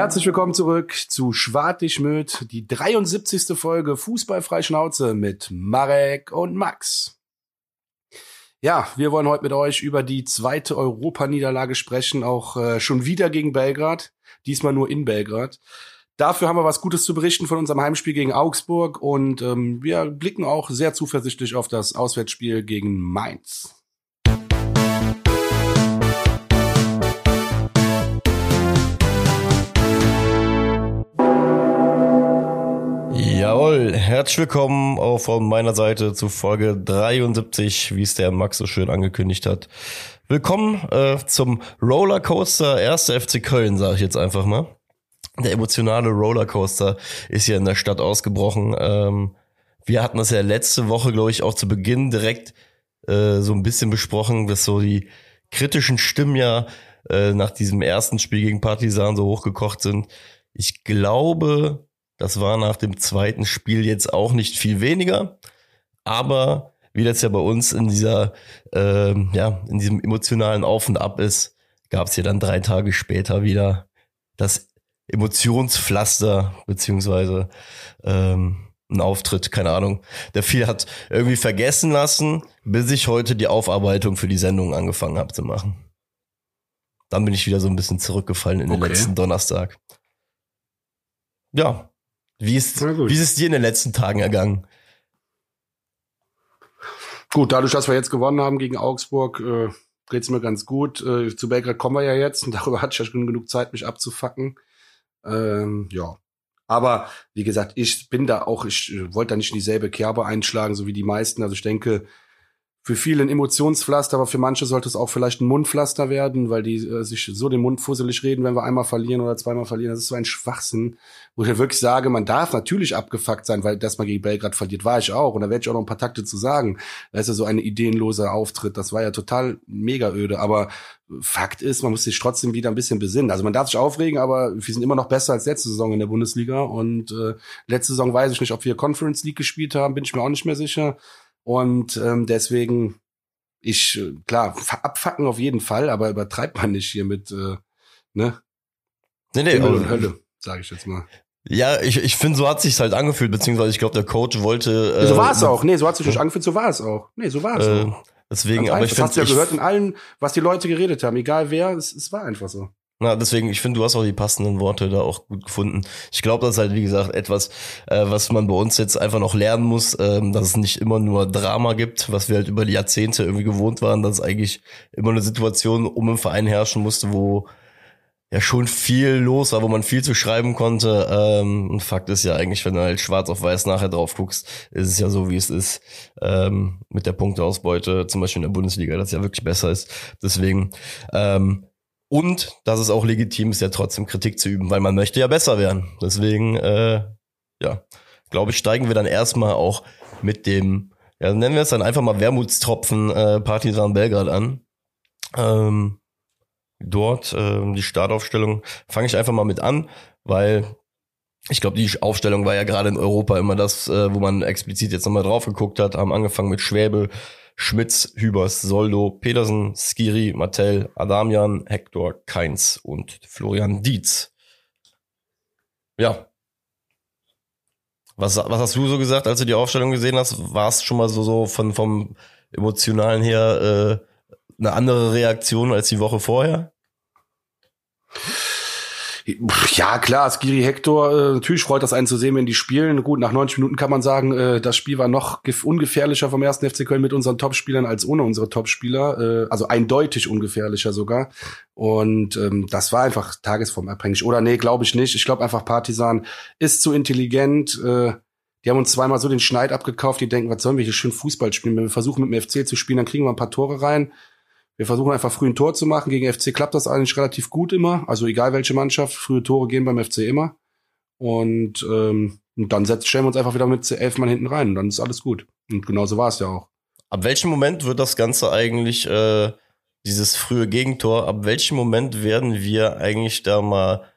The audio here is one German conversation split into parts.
Herzlich willkommen zurück zu Schwartig die 73. Folge Fußballfrei Schnauze mit Marek und Max. Ja, wir wollen heute mit euch über die zweite Europaniederlage sprechen, auch äh, schon wieder gegen Belgrad, diesmal nur in Belgrad. Dafür haben wir was Gutes zu berichten von unserem Heimspiel gegen Augsburg und ähm, wir blicken auch sehr zuversichtlich auf das Auswärtsspiel gegen Mainz. Jawohl, herzlich willkommen auch von meiner Seite zu Folge 73, wie es der Max so schön angekündigt hat. Willkommen äh, zum Rollercoaster 1. FC Köln, sage ich jetzt einfach mal der emotionale Rollercoaster ist ja in der Stadt ausgebrochen. Ähm, wir hatten das ja letzte Woche, glaube ich, auch zu Beginn direkt äh, so ein bisschen besprochen, dass so die kritischen Stimmen ja äh, nach diesem ersten Spiel gegen Partisan so hochgekocht sind. Ich glaube, das war nach dem zweiten Spiel jetzt auch nicht viel weniger, aber wie das ja bei uns in dieser, äh, ja, in diesem emotionalen Auf und Ab ist, gab es ja dann drei Tage später wieder das Emotionspflaster, beziehungsweise ähm, ein Auftritt, keine Ahnung. Der viel hat irgendwie vergessen lassen, bis ich heute die Aufarbeitung für die Sendung angefangen habe zu machen. Dann bin ich wieder so ein bisschen zurückgefallen in okay. den letzten Donnerstag. Ja. Wie ist, wie ist es dir in den letzten Tagen ergangen? Gut, dadurch, dass wir jetzt gewonnen haben gegen Augsburg, äh, geht's mir ganz gut. Äh, zu Belgrad kommen wir ja jetzt und darüber hatte ich ja schon genug Zeit, mich abzufacken. Ähm, ja. Aber wie gesagt, ich bin da auch, ich äh, wollte da nicht in dieselbe Kerbe einschlagen, so wie die meisten. Also ich denke, für viele ein Emotionspflaster, aber für manche sollte es auch vielleicht ein Mundpflaster werden, weil die äh, sich so den Mund fusselig reden, wenn wir einmal verlieren oder zweimal verlieren. Das ist so ein Schwachsinn, wo ich ja wirklich sage, man darf natürlich abgefuckt sein, weil dass man gegen Belgrad verliert, war ich auch. Und da werde ich auch noch ein paar Takte zu sagen. Das ist ja so ein ideenloser Auftritt. Das war ja total mega öde. Aber Fakt ist, man muss sich trotzdem wieder ein bisschen besinnen. Also man darf sich aufregen, aber wir sind immer noch besser als letzte Saison in der Bundesliga. Und äh, letzte Saison weiß ich nicht, ob wir Conference League gespielt haben, bin ich mir auch nicht mehr sicher. Und ähm, deswegen, ich, äh, klar, abfacken auf jeden Fall, aber übertreibt man nicht hier mit, äh, ne? Nee, nee, Himmel und Hölle, sage ich jetzt mal. Ja, ich, ich finde, so hat sich's halt angefühlt, beziehungsweise ich glaube, der Coach wollte. Äh, so war es auch. Nee, so hat sich nicht angefühlt, so war es auch. Nee, so war es äh, auch. Deswegen, aber ich finde. Das hast du ja gehört in allen, was die Leute geredet haben, egal wer, es, es war einfach so. Na, deswegen, ich finde, du hast auch die passenden Worte da auch gut gefunden. Ich glaube, das ist halt, wie gesagt, etwas, äh, was man bei uns jetzt einfach noch lernen muss, ähm, dass es nicht immer nur Drama gibt, was wir halt über die Jahrzehnte irgendwie gewohnt waren, dass es eigentlich immer eine Situation um im Verein herrschen musste, wo ja schon viel los war, wo man viel zu schreiben konnte. Ähm, und Fakt ist ja eigentlich, wenn du halt schwarz auf weiß nachher drauf guckst, ist es ja so, wie es ist. Ähm, mit der Punkteausbeute, zum Beispiel in der Bundesliga, das ja wirklich besser ist. Deswegen, ähm, und dass es auch legitim ist, ja trotzdem Kritik zu üben, weil man möchte ja besser werden. Deswegen, äh, ja, glaube ich, steigen wir dann erstmal auch mit dem, ja, nennen wir es dann einfach mal Wermutstropfen äh, Partisan Belgrad an. Ähm, dort äh, die Startaufstellung fange ich einfach mal mit an, weil ich glaube, die Aufstellung war ja gerade in Europa immer das, äh, wo man explizit jetzt nochmal drauf geguckt hat, haben angefangen mit Schwäbel, Schmitz, Hübers, Soldo, Petersen, Skiri, Martell, Adamian, Hector, Keins und Florian Dietz. Ja. Was, was hast du so gesagt, als du die Aufstellung gesehen hast? War es schon mal so, so von, vom Emotionalen her äh, eine andere Reaktion als die Woche vorher? Ja, klar, Skiri Hector, äh, natürlich freut das einen zu sehen, wenn die spielen. Gut, nach 90 Minuten kann man sagen, äh, das Spiel war noch ungefährlicher vom ersten FC Köln mit unseren Topspielern als ohne unsere Topspieler. Äh, also eindeutig ungefährlicher sogar. Und ähm, das war einfach tagesformabhängig. Oder nee, glaube ich nicht. Ich glaube einfach, Partisan ist zu intelligent. Äh, die haben uns zweimal so den Schneid abgekauft, die denken, was sollen wir hier schön Fußball spielen? Wenn wir versuchen mit dem FC zu spielen, dann kriegen wir ein paar Tore rein. Wir versuchen einfach früh ein Tor zu machen. Gegen FC klappt das eigentlich relativ gut immer. Also egal welche Mannschaft, frühe Tore gehen beim FC immer. Und, ähm, und dann setzen, stellen wir uns einfach wieder mit elf Mann hinten rein und dann ist alles gut. Und genauso war es ja auch. Ab welchem Moment wird das Ganze eigentlich, äh, dieses frühe Gegentor, ab welchem Moment werden wir eigentlich da mal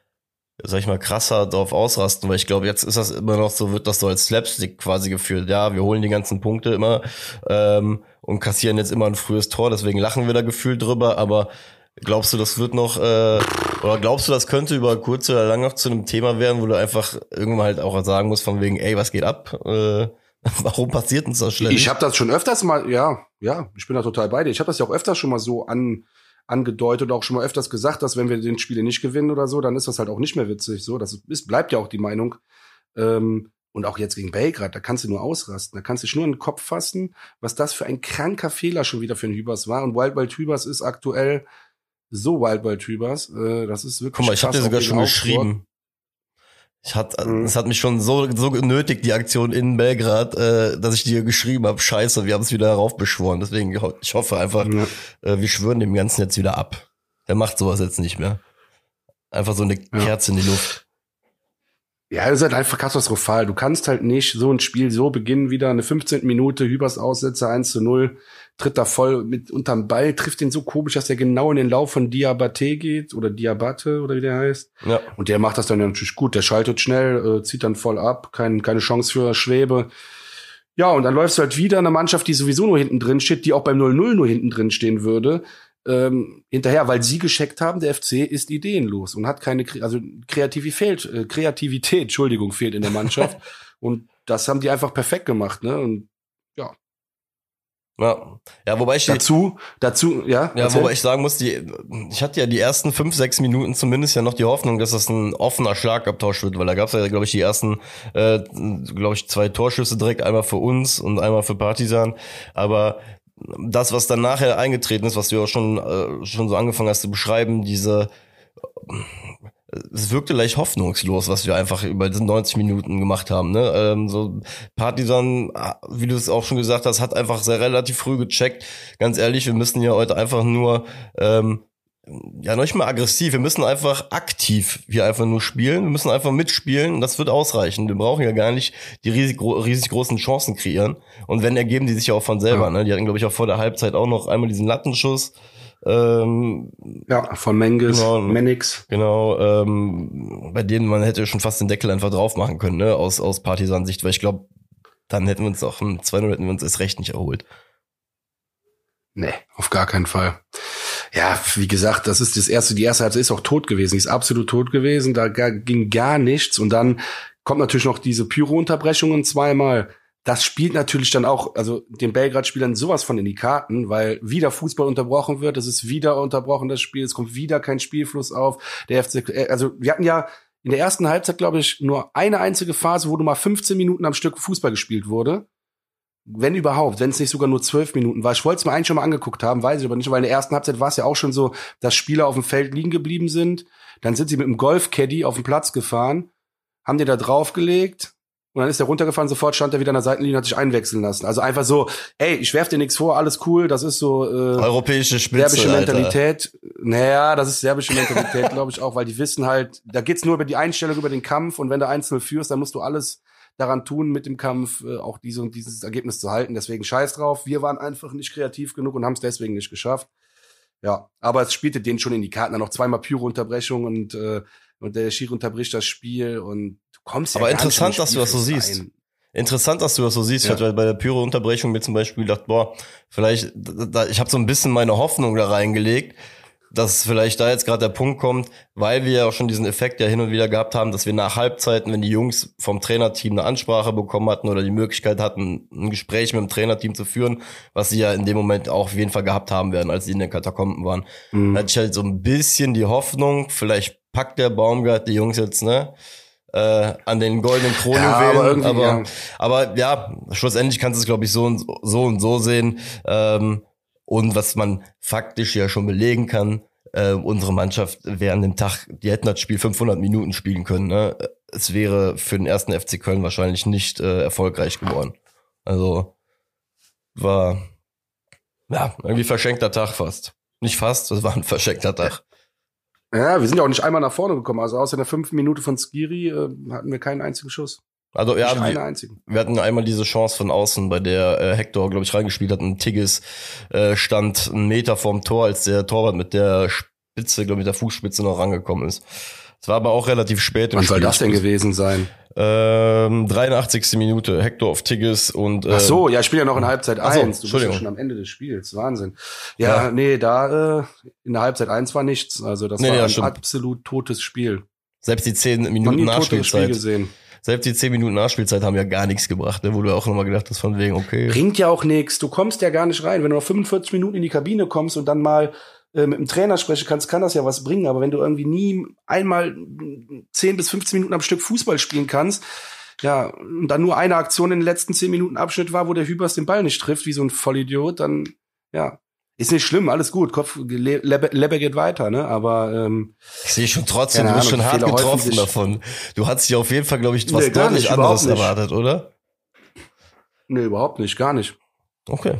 sag ich mal, krasser drauf ausrasten, weil ich glaube, jetzt ist das immer noch so, wird das so als Slapstick quasi geführt. Ja, wir holen die ganzen Punkte immer ähm, und kassieren jetzt immer ein frühes Tor, deswegen lachen wir da gefühlt drüber, aber Glaubst du, das wird noch, äh, oder glaubst du, das könnte über kurz oder lang noch zu einem Thema werden, wo du einfach irgendwann halt auch sagen musst, von wegen, ey, was geht ab? Äh, warum passiert uns das schlecht? Ich habe das schon öfters mal, ja, ja, ich bin da total bei dir. Ich habe das ja auch öfters schon mal so an, angedeutet auch schon mal öfters gesagt, dass wenn wir den Spiele nicht gewinnen oder so, dann ist das halt auch nicht mehr witzig. So, das ist, bleibt ja auch die Meinung. Ähm, und auch jetzt gegen Belgrad, da kannst du nur ausrasten. Da kannst du dich nur in den Kopf fassen, was das für ein kranker Fehler schon wieder für einen Hübers war. Und Wild Wild Hübers ist aktuell so Wild Wild Hübers. Äh, das ist wirklich Guck mal, ich habe dir sogar schon geschrieben. Ich hat, mhm. es hat mich schon so, so genötigt, die Aktion in Belgrad, äh, dass ich dir geschrieben habe, scheiße, wir haben es wieder heraufbeschworen. Deswegen, ich hoffe einfach, ja. äh, wir schwören dem Ganzen jetzt wieder ab. Der macht sowas jetzt nicht mehr. Einfach so eine ja. Kerze in die Luft. Ja, das ist halt einfach katastrophal. Du kannst halt nicht so ein Spiel so beginnen, wieder eine 15. Minute, Hübers Aussetzer 1 zu 0, tritt da voll mit unterm Ball, trifft den so komisch, dass der genau in den Lauf von Diabate geht oder Diabate oder wie der heißt. Ja. Und der macht das dann natürlich gut. Der schaltet schnell, äh, zieht dann voll ab, kein, keine Chance für Schwebe. Ja, und dann läufst du halt wieder eine Mannschaft, die sowieso nur hinten drin steht, die auch beim 0-0 nur hinten drin stehen würde ähm, hinterher, weil sie gescheckt haben, der FC ist ideenlos und hat keine, also Kreativität, äh, Kreativität, Entschuldigung, fehlt in der Mannschaft. und das haben die einfach perfekt gemacht, ne? Und. Ja, ja, wobei ich dazu, dazu, ja. Ja, erzähl. wobei ich sagen muss, die, ich hatte ja die ersten fünf, sechs Minuten zumindest ja noch die Hoffnung, dass das ein offener Schlagabtausch wird, weil da gab es ja, glaube ich, die ersten, äh, glaube ich, zwei Torschüsse direkt, einmal für uns und einmal für Partisan. Aber das, was dann nachher eingetreten ist, was du ja auch schon, äh, schon so angefangen hast zu beschreiben, diese, es wirkte leicht hoffnungslos, was wir einfach über diese 90 Minuten gemacht haben. Ne? Ähm, so Partisan, wie du es auch schon gesagt hast, hat einfach sehr relativ früh gecheckt. Ganz ehrlich, wir müssen ja heute einfach nur ähm, ja, noch nicht mal aggressiv. Wir müssen einfach aktiv hier einfach nur spielen. Wir müssen einfach mitspielen und das wird ausreichen. Wir brauchen ja gar nicht die riesig, riesig großen Chancen kreieren. Und wenn, ergeben die sich ja auch von selber. Ja. Ne? Die hatten, glaube ich, auch vor der Halbzeit auch noch einmal diesen Lattenschuss. Ähm, ja, von Menges, genau, Menix. Genau, ähm, bei denen man hätte schon fast den Deckel einfach drauf machen können, ne? aus, aus Partisan-Sicht, weil ich glaube, dann hätten wir uns auch 2 hätten wir uns erst recht nicht erholt. Nee, auf gar keinen Fall. Ja, wie gesagt, das ist das erste, die erste Halbzeit ist auch tot gewesen, die ist absolut tot gewesen, da ging gar nichts und dann kommt natürlich noch diese Pyro-Unterbrechungen zweimal. Das spielt natürlich dann auch, also den Belgrad-Spielern sowas von in die Karten, weil wieder Fußball unterbrochen wird, es ist wieder unterbrochen, das Spiel, es kommt wieder kein Spielfluss auf. Der FC, äh, also wir hatten ja in der ersten Halbzeit, glaube ich, nur eine einzige Phase, wo nur mal 15 Minuten am Stück Fußball gespielt wurde. Wenn überhaupt, wenn es nicht sogar nur zwölf Minuten war. Ich wollte es mir eigentlich schon mal angeguckt haben, weiß ich aber nicht, weil in der ersten Halbzeit war es ja auch schon so, dass Spieler auf dem Feld liegen geblieben sind. Dann sind sie mit dem Golf-Caddy auf den Platz gefahren, haben den da draufgelegt und dann ist er runtergefahren, sofort stand er wieder an der Seitenlinie und hat sich einwechseln lassen. Also einfach so, ey, ich werf dir nichts vor, alles cool, das ist so äh, europäische Spitze, serbische Mentalität. Alter. Naja, das ist serbische Mentalität, glaube ich auch, weil die wissen halt, da geht's nur über die Einstellung, über den Kampf und wenn du einzeln führst, dann musst du alles daran tun, mit dem Kampf äh, auch diese und dieses Ergebnis zu halten. Deswegen scheiß drauf. Wir waren einfach nicht kreativ genug und haben es deswegen nicht geschafft. Ja, aber es spielte denen schon in die Karten. Dann noch zweimal Pyro-Unterbrechung und, äh, und der Schiri unterbricht das Spiel und kommst ja Aber interessant, dass du das so siehst. Ein. Interessant, dass du das so siehst. Ja. Ich hatte bei der Pyro-Unterbrechung mir zum Beispiel gedacht, boah, vielleicht, da, ich habe so ein bisschen meine Hoffnung da reingelegt, dass vielleicht da jetzt gerade der Punkt kommt, weil wir ja auch schon diesen Effekt ja hin und wieder gehabt haben, dass wir nach Halbzeiten, wenn die Jungs vom Trainerteam eine Ansprache bekommen hatten oder die Möglichkeit hatten, ein Gespräch mit dem Trainerteam zu führen, was sie ja in dem Moment auch auf jeden Fall gehabt haben werden, als sie in den Katakomben waren, mhm. hatte ich halt so ein bisschen die Hoffnung, vielleicht packt der Baumgart die Jungs jetzt, ne? Äh, an den goldenen Kronen ja, aber, aber, ja. aber ja, schlussendlich kannst du es, glaube ich, so und so und so sehen. Ähm, und was man faktisch ja schon belegen kann, äh, unsere Mannschaft während dem Tag, die hätten das Spiel 500 Minuten spielen können. Ne? Es wäre für den ersten FC Köln wahrscheinlich nicht äh, erfolgreich geworden. Also war ja irgendwie verschenkter Tag fast. Nicht fast, es war ein verschenkter Tag. Ja, wir sind ja auch nicht einmal nach vorne gekommen. Also außer der fünften Minute von Skiri äh, hatten wir keinen einzigen Schuss. Also ja, wir, wir, hatten einmal diese Chance von außen, bei der äh, Hector, glaube ich, reingespielt hat. Ein Tigges äh, stand einen Meter vorm Tor, als der Torwart mit der Spitze, glaube ich, mit der Fußspitze noch rangekommen ist. Es war aber auch relativ spät im Wann soll das denn gewesen sein? Ähm, 83. Minute, Hector auf Tigges und. Äh, Ach so, ja, ich spiele ja noch in Halbzeit so, 1. Du bist ja schon am Ende des Spiels. Wahnsinn. Ja, ja. nee, da äh, in der Halbzeit 1 war nichts. Also das nee, war ja, ein stimmt. absolut totes Spiel. Selbst die 10 Minuten Nachspielzeit. gesehen. Selbst die 10 Minuten Nachspielzeit haben ja gar nichts gebracht, ne? wo du auch nochmal gedacht hast, von wegen, okay. Bringt ja auch nichts. Du kommst ja gar nicht rein. Wenn du noch 45 Minuten in die Kabine kommst und dann mal äh, mit dem Trainer sprechen kannst, kann das ja was bringen. Aber wenn du irgendwie nie einmal 10 bis 15 Minuten am Stück Fußball spielen kannst, ja, und dann nur eine Aktion in den letzten 10 Minuten Abschnitt war, wo der Hübers den Ball nicht trifft, wie so ein Vollidiot, dann, ja, ist nicht schlimm, alles gut. Kopf, Lebbe, Lebbe geht weiter, ne? Aber ähm, ich sehe schon trotzdem, du bist schon hart getroffen davon. Du hattest ja auf jeden Fall, glaube ich, was nee, deutlich anderes erwartet, oder? Nee, überhaupt nicht, gar nicht. Okay.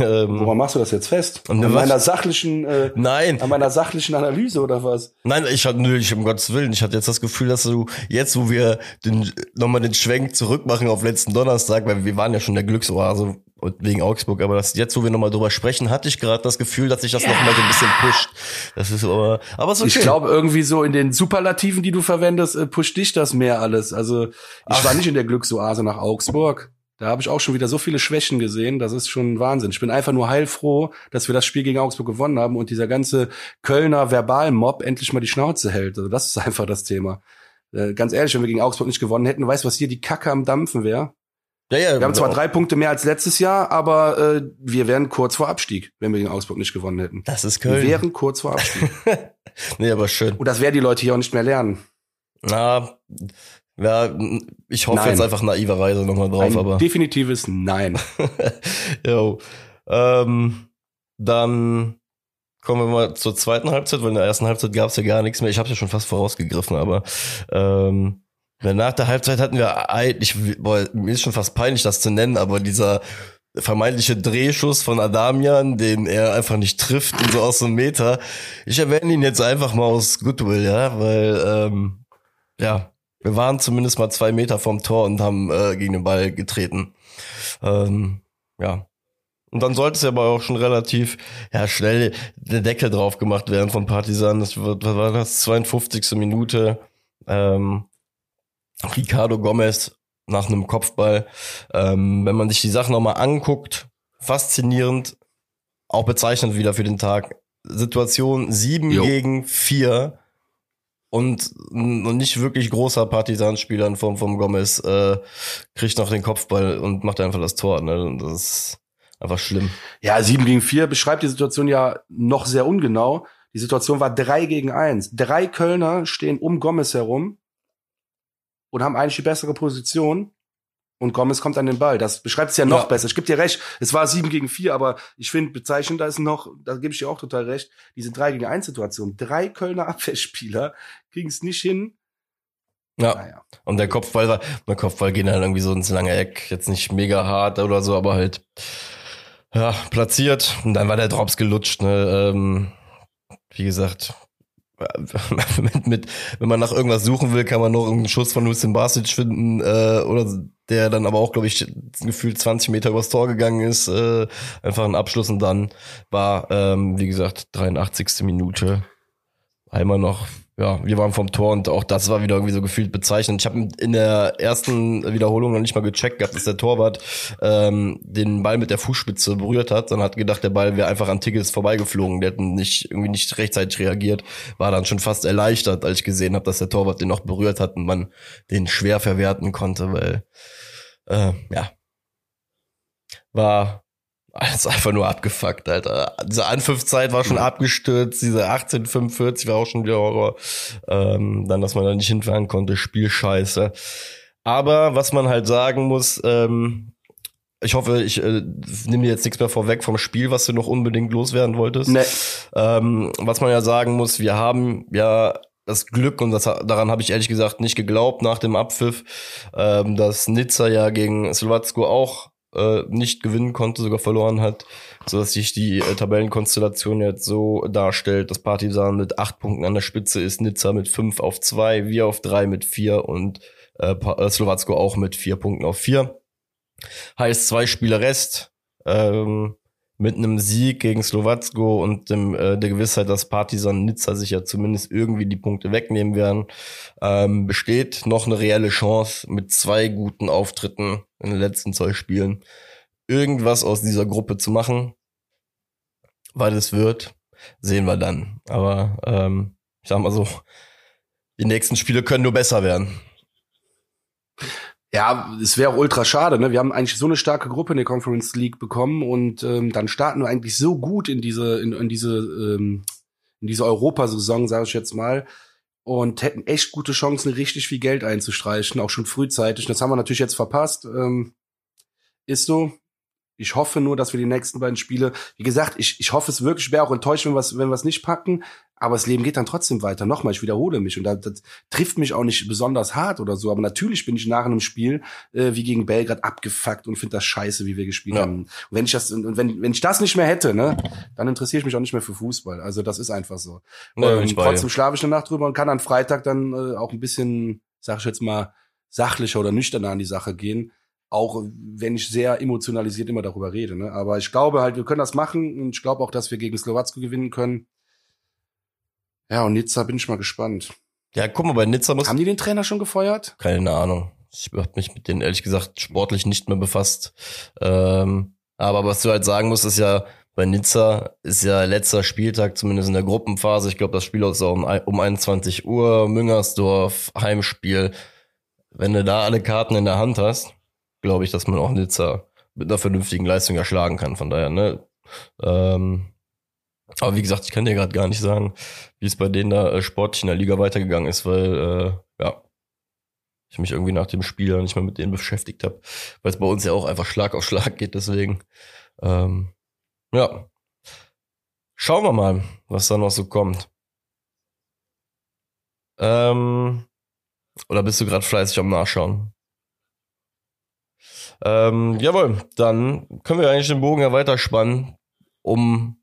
Ähm, Woran machst du das jetzt fest? An meiner sachlichen, äh, nein, an meiner sachlichen Analyse oder was? Nein, ich hatte nö, ich um Gottes Willen, ich hatte jetzt das Gefühl, dass du jetzt, wo wir den, nochmal den Schwenk zurückmachen auf letzten Donnerstag, weil wir waren ja schon der Glücksoase wegen Augsburg, aber das, jetzt, wo wir nochmal drüber sprechen, hatte ich gerade das Gefühl, dass sich das ja. nochmal so ein bisschen pusht. Das ist aber, aber so okay. Ich glaube irgendwie so in den Superlativen, die du verwendest, äh, pusht dich das mehr alles. Also ich Ach. war nicht in der Glücksoase nach Augsburg. Da habe ich auch schon wieder so viele Schwächen gesehen, das ist schon Wahnsinn. Ich bin einfach nur heilfroh, dass wir das Spiel gegen Augsburg gewonnen haben und dieser ganze Kölner Verbalmob endlich mal die Schnauze hält. Also das ist einfach das Thema. Äh, ganz ehrlich, wenn wir gegen Augsburg nicht gewonnen hätten, weißt du, was hier die Kacke am Dampfen wäre? Ja, ja, wir haben zwar drei Punkte mehr als letztes Jahr, aber äh, wir wären kurz vor Abstieg, wenn wir gegen Augsburg nicht gewonnen hätten. Das ist Köln. Wir wären kurz vor Abstieg. nee, aber schön. Und das werden die Leute hier auch nicht mehr lernen. Na, ja, ich hoffe Nein. jetzt einfach naiverweise nochmal drauf, Ein aber. Definitives Nein. jo. Ähm, dann kommen wir mal zur zweiten Halbzeit, weil in der ersten Halbzeit gab es ja gar nichts mehr. Ich habe ja schon fast vorausgegriffen, aber ähm, nach der Halbzeit hatten wir eigentlich, boah, mir ist schon fast peinlich, das zu nennen, aber dieser vermeintliche Drehschuss von Adamian, den er einfach nicht trifft und so aus einem Meter. Ich erwähne ihn jetzt einfach mal aus Goodwill, ja, weil ähm, ja, wir waren zumindest mal zwei Meter vom Tor und haben äh, gegen den Ball getreten. Ähm, ja. Und dann sollte es ja aber auch schon relativ ja, schnell der Deckel drauf gemacht werden von Partisan. Das war, was war das? 52. Minute. Ähm, Ricardo Gomez nach einem Kopfball. Ähm, wenn man sich die Sachen nochmal anguckt, faszinierend, auch bezeichnend wieder für den Tag. Situation 7 gegen 4 und nicht wirklich großer Partisanspieler in Form von Gomez äh, kriegt noch den Kopfball und macht einfach das Tor. Ne? Das ist einfach schlimm. Ja, 7 gegen 4 beschreibt die Situation ja noch sehr ungenau. Die Situation war 3 gegen 1. Drei Kölner stehen um Gomez herum und haben eigentlich die bessere Position und Gomez kommt an den Ball. Das beschreibt es ja noch ja. besser. Ich gebe dir recht, es war sieben gegen vier, aber ich finde bezeichnend, da ist noch, da gebe ich dir auch total recht, diese drei gegen eins Situation. Drei Kölner Abwehrspieler kriegen es nicht hin. Ja. Naja. Und der Kopfball war, der Kopfball geht dann irgendwie so ins lange Eck, jetzt nicht mega hart oder so, aber halt ja, platziert. Und dann war der Drops gelutscht. Ne? Ähm, wie gesagt, mit, mit, wenn man nach irgendwas suchen will, kann man noch einen Schuss von Lucien Basic finden, äh, oder der dann aber auch, glaube ich, gefühlt 20 Meter übers Tor gegangen ist. Äh, einfach ein Abschluss und dann war, ähm, wie gesagt, 83. Minute einmal noch ja, wir waren vom Tor und auch das war wieder irgendwie so gefühlt bezeichnend. Ich habe in der ersten Wiederholung noch nicht mal gecheckt gehabt, dass der Torwart ähm, den Ball mit der Fußspitze berührt hat. Dann hat gedacht, der Ball wäre einfach an Tickets vorbeigeflogen. Der hat nicht irgendwie nicht rechtzeitig reagiert. War dann schon fast erleichtert, als ich gesehen habe, dass der Torwart den noch berührt hat und man den schwer verwerten konnte, weil äh, ja war alles einfach nur abgefuckt, Alter. Diese Anpfiffzeit war schon abgestürzt, diese 1845 war auch schon wieder Horror. Ähm, dann, dass man da nicht hinfahren konnte, Spielscheiße. Aber was man halt sagen muss, ähm, ich hoffe, ich äh, nehme dir jetzt nichts mehr vorweg vom Spiel, was du noch unbedingt loswerden wolltest. Nee. Ähm, was man ja sagen muss, wir haben ja das Glück, und das, daran habe ich ehrlich gesagt nicht geglaubt nach dem Abpfiff, ähm, dass Nizza ja gegen Slowacko auch äh, nicht gewinnen konnte, sogar verloren hat, so dass sich die äh, Tabellenkonstellation jetzt so darstellt, dass Partisan mit acht Punkten an der Spitze ist, Nizza mit fünf auf zwei, wir auf drei mit vier und äh, äh Slowacko auch mit vier Punkten auf vier. Heißt zwei Spiele Rest. Ähm, mit einem Sieg gegen Slowacko und dem, äh, der Gewissheit, dass Partisan Nizza sich ja zumindest irgendwie die Punkte wegnehmen werden, ähm, besteht noch eine reelle Chance mit zwei guten Auftritten in den letzten zwei Spielen irgendwas aus dieser Gruppe zu machen. Weil es wird, sehen wir dann. Aber ähm, ich sag mal so, die nächsten Spiele können nur besser werden. Ja, es wäre auch ultra schade. Ne? Wir haben eigentlich so eine starke Gruppe in der Conference League bekommen und ähm, dann starten wir eigentlich so gut in diese in, in diese ähm, in diese Europasaison, sage ich jetzt mal, und hätten echt gute Chancen, richtig viel Geld einzustreichen, auch schon frühzeitig. Das haben wir natürlich jetzt verpasst. Ähm, ist so. Ich hoffe nur, dass wir die nächsten beiden Spiele, wie gesagt, ich, ich hoffe es wirklich, ich wäre auch enttäuscht, wenn wir es wenn wir's nicht packen, aber das Leben geht dann trotzdem weiter. Nochmal, ich wiederhole mich und das, das trifft mich auch nicht besonders hart oder so, aber natürlich bin ich nach einem Spiel äh, wie gegen Belgrad abgefuckt und finde das scheiße, wie wir gespielt ja. haben. Und wenn ich das und wenn, wenn ich das nicht mehr hätte, ne, dann interessiere ich mich auch nicht mehr für Fußball. Also das ist einfach so. Ja, ähm, trotzdem schlafe ich eine Nacht drüber und kann am Freitag dann äh, auch ein bisschen, sag ich jetzt mal, sachlicher oder nüchterner an die Sache gehen auch wenn ich sehr emotionalisiert immer darüber rede. Ne? Aber ich glaube halt, wir können das machen und ich glaube auch, dass wir gegen Slowacko gewinnen können. Ja, und Nizza bin ich mal gespannt. Ja, guck mal, bei Nizza muss. Haben die den Trainer schon gefeuert? Keine Ahnung. Ich habe mich mit denen ehrlich gesagt sportlich nicht mehr befasst. Ähm, aber was du halt sagen musst, ist ja, bei Nizza ist ja letzter Spieltag, zumindest in der Gruppenphase. Ich glaube, das Spiel ist auch um, um 21 Uhr, Müngersdorf, Heimspiel. Wenn du da alle Karten in der Hand hast, glaube ich, dass man auch Nizza mit einer vernünftigen Leistung erschlagen kann. Von daher, ne? Ähm, aber wie gesagt, ich kann dir gerade gar nicht sagen, wie es bei denen da äh, sportlich in der Liga weitergegangen ist, weil äh, ja, ich mich irgendwie nach dem Spiel nicht mehr mit denen beschäftigt habe, weil es bei uns ja auch einfach Schlag auf Schlag geht. Deswegen, ähm, ja, schauen wir mal, was da noch so kommt. Ähm, oder bist du gerade fleißig am Nachschauen? Ähm, jawohl, dann können wir eigentlich den Bogen ja weiterspannen, um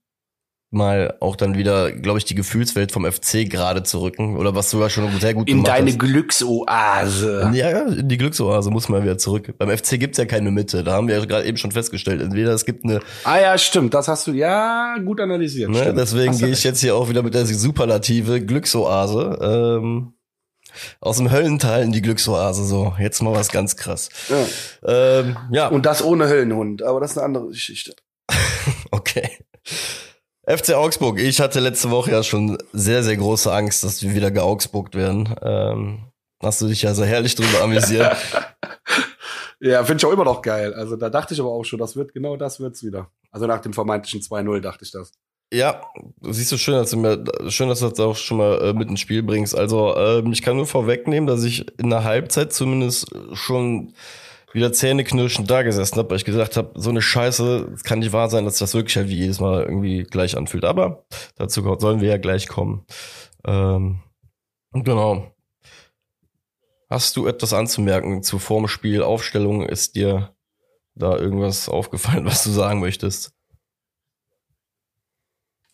mal auch dann wieder, glaube ich, die Gefühlswelt vom FC gerade zu rücken oder was du ja schon sehr gut in deine hast. Glücksoase. Ja, ja, in die Glücksoase muss man wieder zurück. Beim FC gibt's ja keine Mitte, da haben wir ja gerade eben schon festgestellt. Entweder es gibt eine Ah ja, stimmt, das hast du ja gut analysiert. Ne, deswegen gehe ich jetzt hier auch wieder mit der Superlative Glücksoase. Ähm, aus dem Höllental in die Glücksoase. So, jetzt mal was ganz krass. Ja. Ähm, ja. Und das ohne Höllenhund, aber das ist eine andere Geschichte. okay. FC Augsburg. Ich hatte letzte Woche ja schon sehr, sehr große Angst, dass wir wieder geaugsburgt werden. Ähm, hast du dich ja so herrlich drüber amüsiert. ja, finde ich auch immer noch geil. Also da dachte ich aber auch schon, das wird genau das wird's wieder. Also nach dem vermeintlichen 2-0 dachte ich das. Ja, siehst du schön, dass du mir, schön, dass du das auch schon mal äh, mit ins Spiel bringst. Also äh, ich kann nur vorwegnehmen, dass ich in der Halbzeit zumindest schon wieder zähneknirschend da gesessen habe, weil ich gesagt habe, so eine Scheiße, es kann nicht wahr sein, dass das wirklich halt wie jedes Mal irgendwie gleich anfühlt. Aber dazu sollen wir ja gleich kommen. Ähm, genau. Hast du etwas anzumerken zu vorm Spiel, Aufstellung? Ist dir da irgendwas aufgefallen, was du sagen möchtest?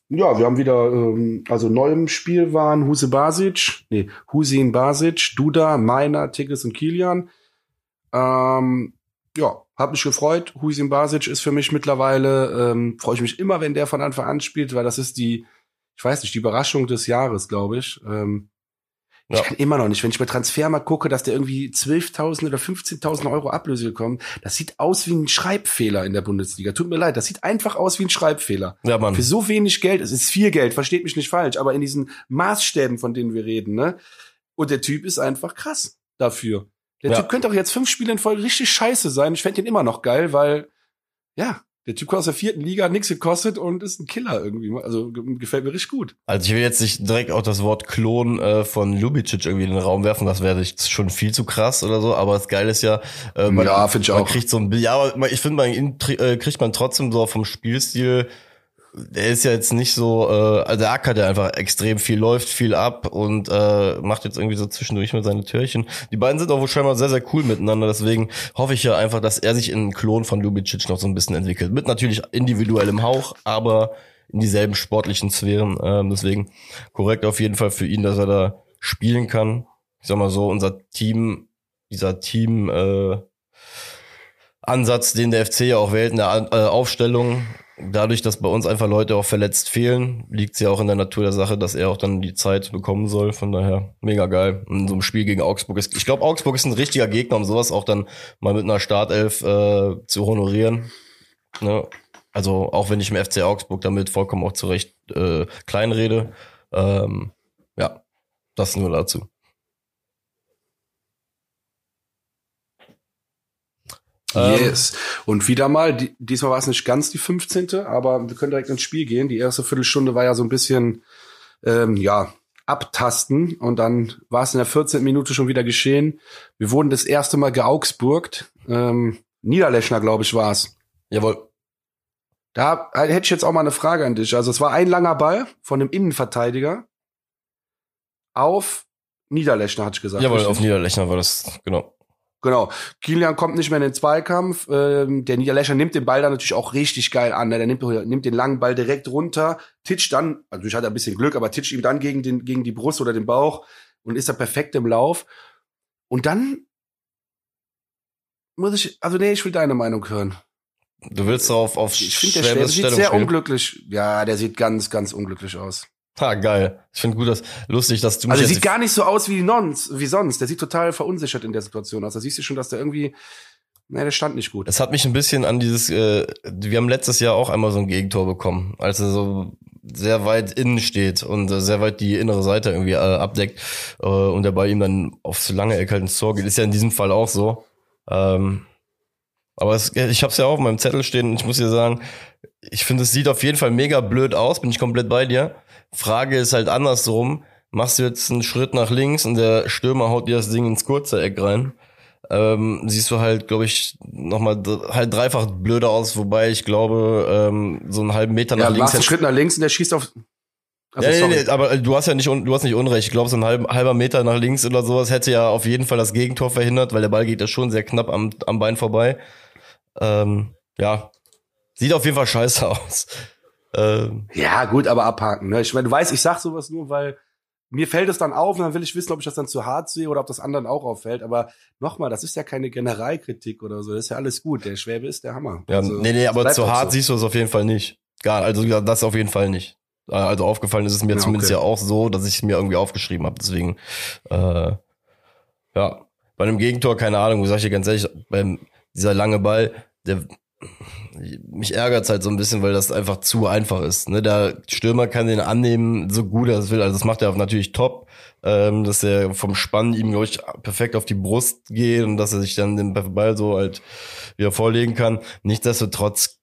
Ja, wir haben wieder, ähm, also neu im Spiel waren Huse Basic, nee, Husin Basic, Duda, Meiner, Tigges und Kilian. Ähm, ja, hab mich gefreut. Husin Basic ist für mich mittlerweile, ähm, freue ich mich immer, wenn der von Anfang an spielt, weil das ist die, ich weiß nicht, die Überraschung des Jahres, glaube ich. Ähm, ja. Ich kann immer noch nicht, wenn ich bei Transfer mal gucke, dass der irgendwie 12.000 oder 15.000 Euro Ablöse bekommt, das sieht aus wie ein Schreibfehler in der Bundesliga. Tut mir leid, das sieht einfach aus wie ein Schreibfehler. Ja, Mann. Für so wenig Geld, es ist viel Geld, versteht mich nicht falsch, aber in diesen Maßstäben, von denen wir reden, ne? Und der Typ ist einfach krass dafür. Der ja. Typ könnte auch jetzt fünf Spiele in Folge richtig scheiße sein. Ich fände ihn immer noch geil, weil, ja, der Typ kommt aus der vierten Liga, hat nichts gekostet und ist ein Killer irgendwie. Also gefällt mir richtig gut. Also ich will jetzt nicht direkt auch das Wort Klon äh, von Lubicic irgendwie in den Raum werfen, das wäre schon viel zu krass oder so, aber das Geile ist ja, äh, man, ja, ich man kriegt so ein ja, aber ich finde, man äh, kriegt man trotzdem so vom Spielstil der ist ja jetzt nicht so, äh, also der Acker, der einfach extrem viel läuft, viel ab und äh, macht jetzt irgendwie so zwischendurch mal seine Türchen. Die beiden sind auch wohl scheinbar sehr, sehr cool miteinander, deswegen hoffe ich ja einfach, dass er sich in einen Klon von Lubicic noch so ein bisschen entwickelt. Mit natürlich individuellem Hauch, aber in dieselben sportlichen Sphären. Ähm, deswegen korrekt auf jeden Fall für ihn, dass er da spielen kann. Ich sag mal so, unser Team, dieser Team, äh, Ansatz, den der FC ja auch wählt in der äh, Aufstellung, dadurch, dass bei uns einfach Leute auch verletzt fehlen, liegt es ja auch in der Natur der Sache, dass er auch dann die Zeit bekommen soll. Von daher mega geil. In so einem Spiel gegen Augsburg ist, ich glaube, Augsburg ist ein richtiger Gegner, um sowas auch dann mal mit einer Startelf äh, zu honorieren. Ne? Also auch wenn ich im FC Augsburg damit vollkommen auch zurecht äh, kleinrede. Ähm, ja, das nur dazu. Ähm, yes. Und wieder mal, die, diesmal war es nicht ganz die 15., aber wir können direkt ins Spiel gehen. Die erste Viertelstunde war ja so ein bisschen, ähm, ja, abtasten und dann war es in der 14. Minute schon wieder geschehen. Wir wurden das erste Mal geaugsburgt. Ähm, Niederlechner, glaube ich, war es. Jawohl. Da hätte ich jetzt auch mal eine Frage an dich. Also es war ein langer Ball von dem Innenverteidiger auf Niederlechner, hatte ich gesagt. Jawohl, richtig? auf Niederlechner war das, genau. Genau. Kilian kommt nicht mehr in den Zweikampf. Ähm, der Niederlechner nimmt den Ball dann natürlich auch richtig geil an. Ne? Der nimmt, nimmt den langen Ball direkt runter, titscht dann, also ich hatte ein bisschen Glück, aber titscht ihm dann gegen, den, gegen die Brust oder den Bauch und ist da perfekt im Lauf. Und dann muss ich, also nee, ich will deine Meinung hören. Du willst auf, auf Ich finde, der Schwäbe sieht sehr unglücklich. Ja, der sieht ganz, ganz unglücklich aus. Ha, geil. Ich finde gut, dass lustig, dass du mich. Also er sieht gar nicht so aus wie, nons, wie sonst. Der sieht total verunsichert in der Situation aus. Da siehst du schon, dass der irgendwie. Nee, der stand nicht gut. Es hat mich ein bisschen an dieses, äh, wir haben letztes Jahr auch einmal so ein Gegentor bekommen, als er so sehr weit innen steht und äh, sehr weit die innere Seite irgendwie äh, abdeckt äh, und der Ball ihm dann aufs lange Eck halt ins Tor geht. Ist ja in diesem Fall auch so. Ähm, aber es, ich habe es ja auch auf meinem Zettel stehen und ich muss dir sagen, ich finde, es sieht auf jeden Fall mega blöd aus, bin ich komplett bei dir. Frage ist halt andersrum. Machst du jetzt einen Schritt nach links und der Stürmer haut dir das Ding ins kurze Eck rein, ähm, siehst du halt, glaube ich, nochmal halt dreifach blöder aus, wobei ich glaube, ähm, so einen halben Meter nach ja, links. Machst einen Schritt nach links und der schießt auf. Also, ja, nee, nee, aber du hast ja nicht, du hast nicht Unrecht. Ich glaube, so ein halb, halber Meter nach links oder sowas hätte ja auf jeden Fall das Gegentor verhindert, weil der Ball geht ja schon sehr knapp am, am Bein vorbei. Ähm, ja, sieht auf jeden Fall scheiße aus. Ähm, ja, gut, aber abhaken. Ne? Ich meine, du weißt, ich sag sowas nur, weil mir fällt es dann auf und dann will ich wissen, ob ich das dann zu hart sehe oder ob das anderen auch auffällt. Aber nochmal, das ist ja keine Generalkritik oder so. Das ist ja alles gut. Der Schwäbe ist der Hammer. Ja, also, nee, nee, aber zu hart so. siehst du es auf jeden Fall nicht. Gar, also das auf jeden Fall nicht. Also aufgefallen ist es mir ja, zumindest okay. ja auch so, dass ich es mir irgendwie aufgeschrieben habe. Deswegen, äh, ja, bei einem Gegentor, keine Ahnung, sag ich dir ganz ehrlich, beim dieser lange Ball, der mich ärgert's halt so ein bisschen, weil das einfach zu einfach ist. Ne? Der Stürmer kann den annehmen, so gut er es will. Also das macht er natürlich top, ähm, dass er vom Spann ihm, glaube ich, perfekt auf die Brust geht und dass er sich dann den Ball so halt wieder vorlegen kann. Nichtsdestotrotz,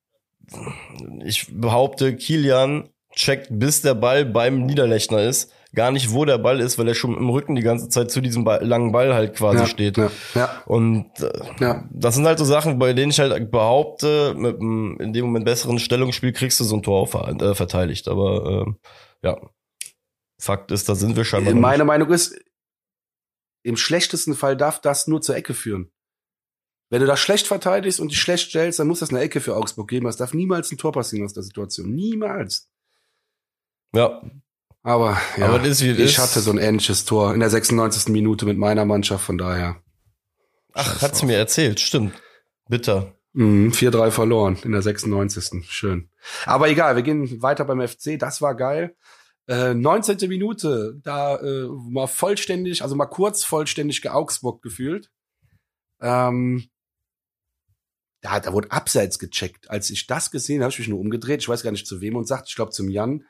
ich behaupte, Kilian checkt, bis der Ball beim Niederlechner ist gar nicht, wo der Ball ist, weil er schon im Rücken die ganze Zeit zu diesem Ball, langen Ball halt quasi ja, steht. Ja, ja. Und äh, ja. das sind halt so Sachen, bei denen ich halt behaupte, mit einem in dem Moment besseren Stellungsspiel kriegst du so ein Tor äh, verteidigt. Aber ähm, ja, Fakt ist, da sind wir scheinbar. Meine Meinung ist, im schlechtesten Fall darf das nur zur Ecke führen. Wenn du das schlecht verteidigst und dich schlecht stellst, dann muss das eine Ecke für Augsburg geben. Es darf niemals ein Tor passieren aus der Situation. Niemals. Ja, aber ja, Aber ist, ich ist. hatte so ein ähnliches Tor in der 96. Minute mit meiner Mannschaft, von daher. Ach, hat sie mir erzählt, stimmt. Bitter. Mhm, 4-3 verloren in der 96. Schön. Aber egal, wir gehen weiter beim FC. Das war geil. Äh, 19. Minute, da äh, mal vollständig, also mal kurz vollständig geaugsburg gefühlt. Ähm, da, da wurde abseits gecheckt. Als ich das gesehen habe, habe ich mich nur umgedreht. Ich weiß gar nicht zu wem und sagte, ich glaube zum Jan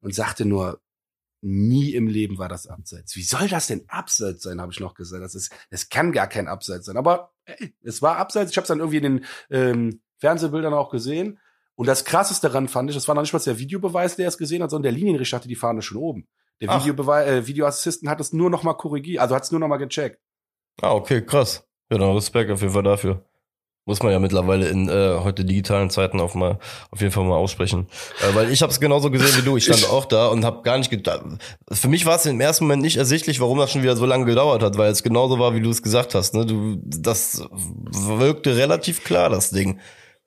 und sagte nur, Nie im Leben war das Abseits. Wie soll das denn Abseits sein, habe ich noch gesagt. Das ist, es kann gar kein Abseits sein. Aber ey, es war Abseits. Ich habe es dann irgendwie in den ähm, Fernsehbildern auch gesehen. Und das Krasseste daran fand ich, das war noch nicht mal der Videobeweis, der es gesehen hat, sondern der Linienrichter hatte die Fahne schon oben. Der Videobeweis, äh, Videoassistent hat es nur noch mal korrigiert, also hat es nur noch mal gecheckt. Ah, okay, krass. Ja, dann Respekt auf jeden Fall dafür. Muss man ja mittlerweile in äh, heute digitalen Zeiten auf mal auf jeden Fall mal aussprechen. Äh, weil ich habe es genauso gesehen wie du. Ich stand ich, auch da und habe gar nicht gedacht. Für mich war es im ersten Moment nicht ersichtlich, warum das schon wieder so lange gedauert hat, weil es genauso war, wie du es gesagt hast. Ne? Du, das wirkte relativ klar, das Ding.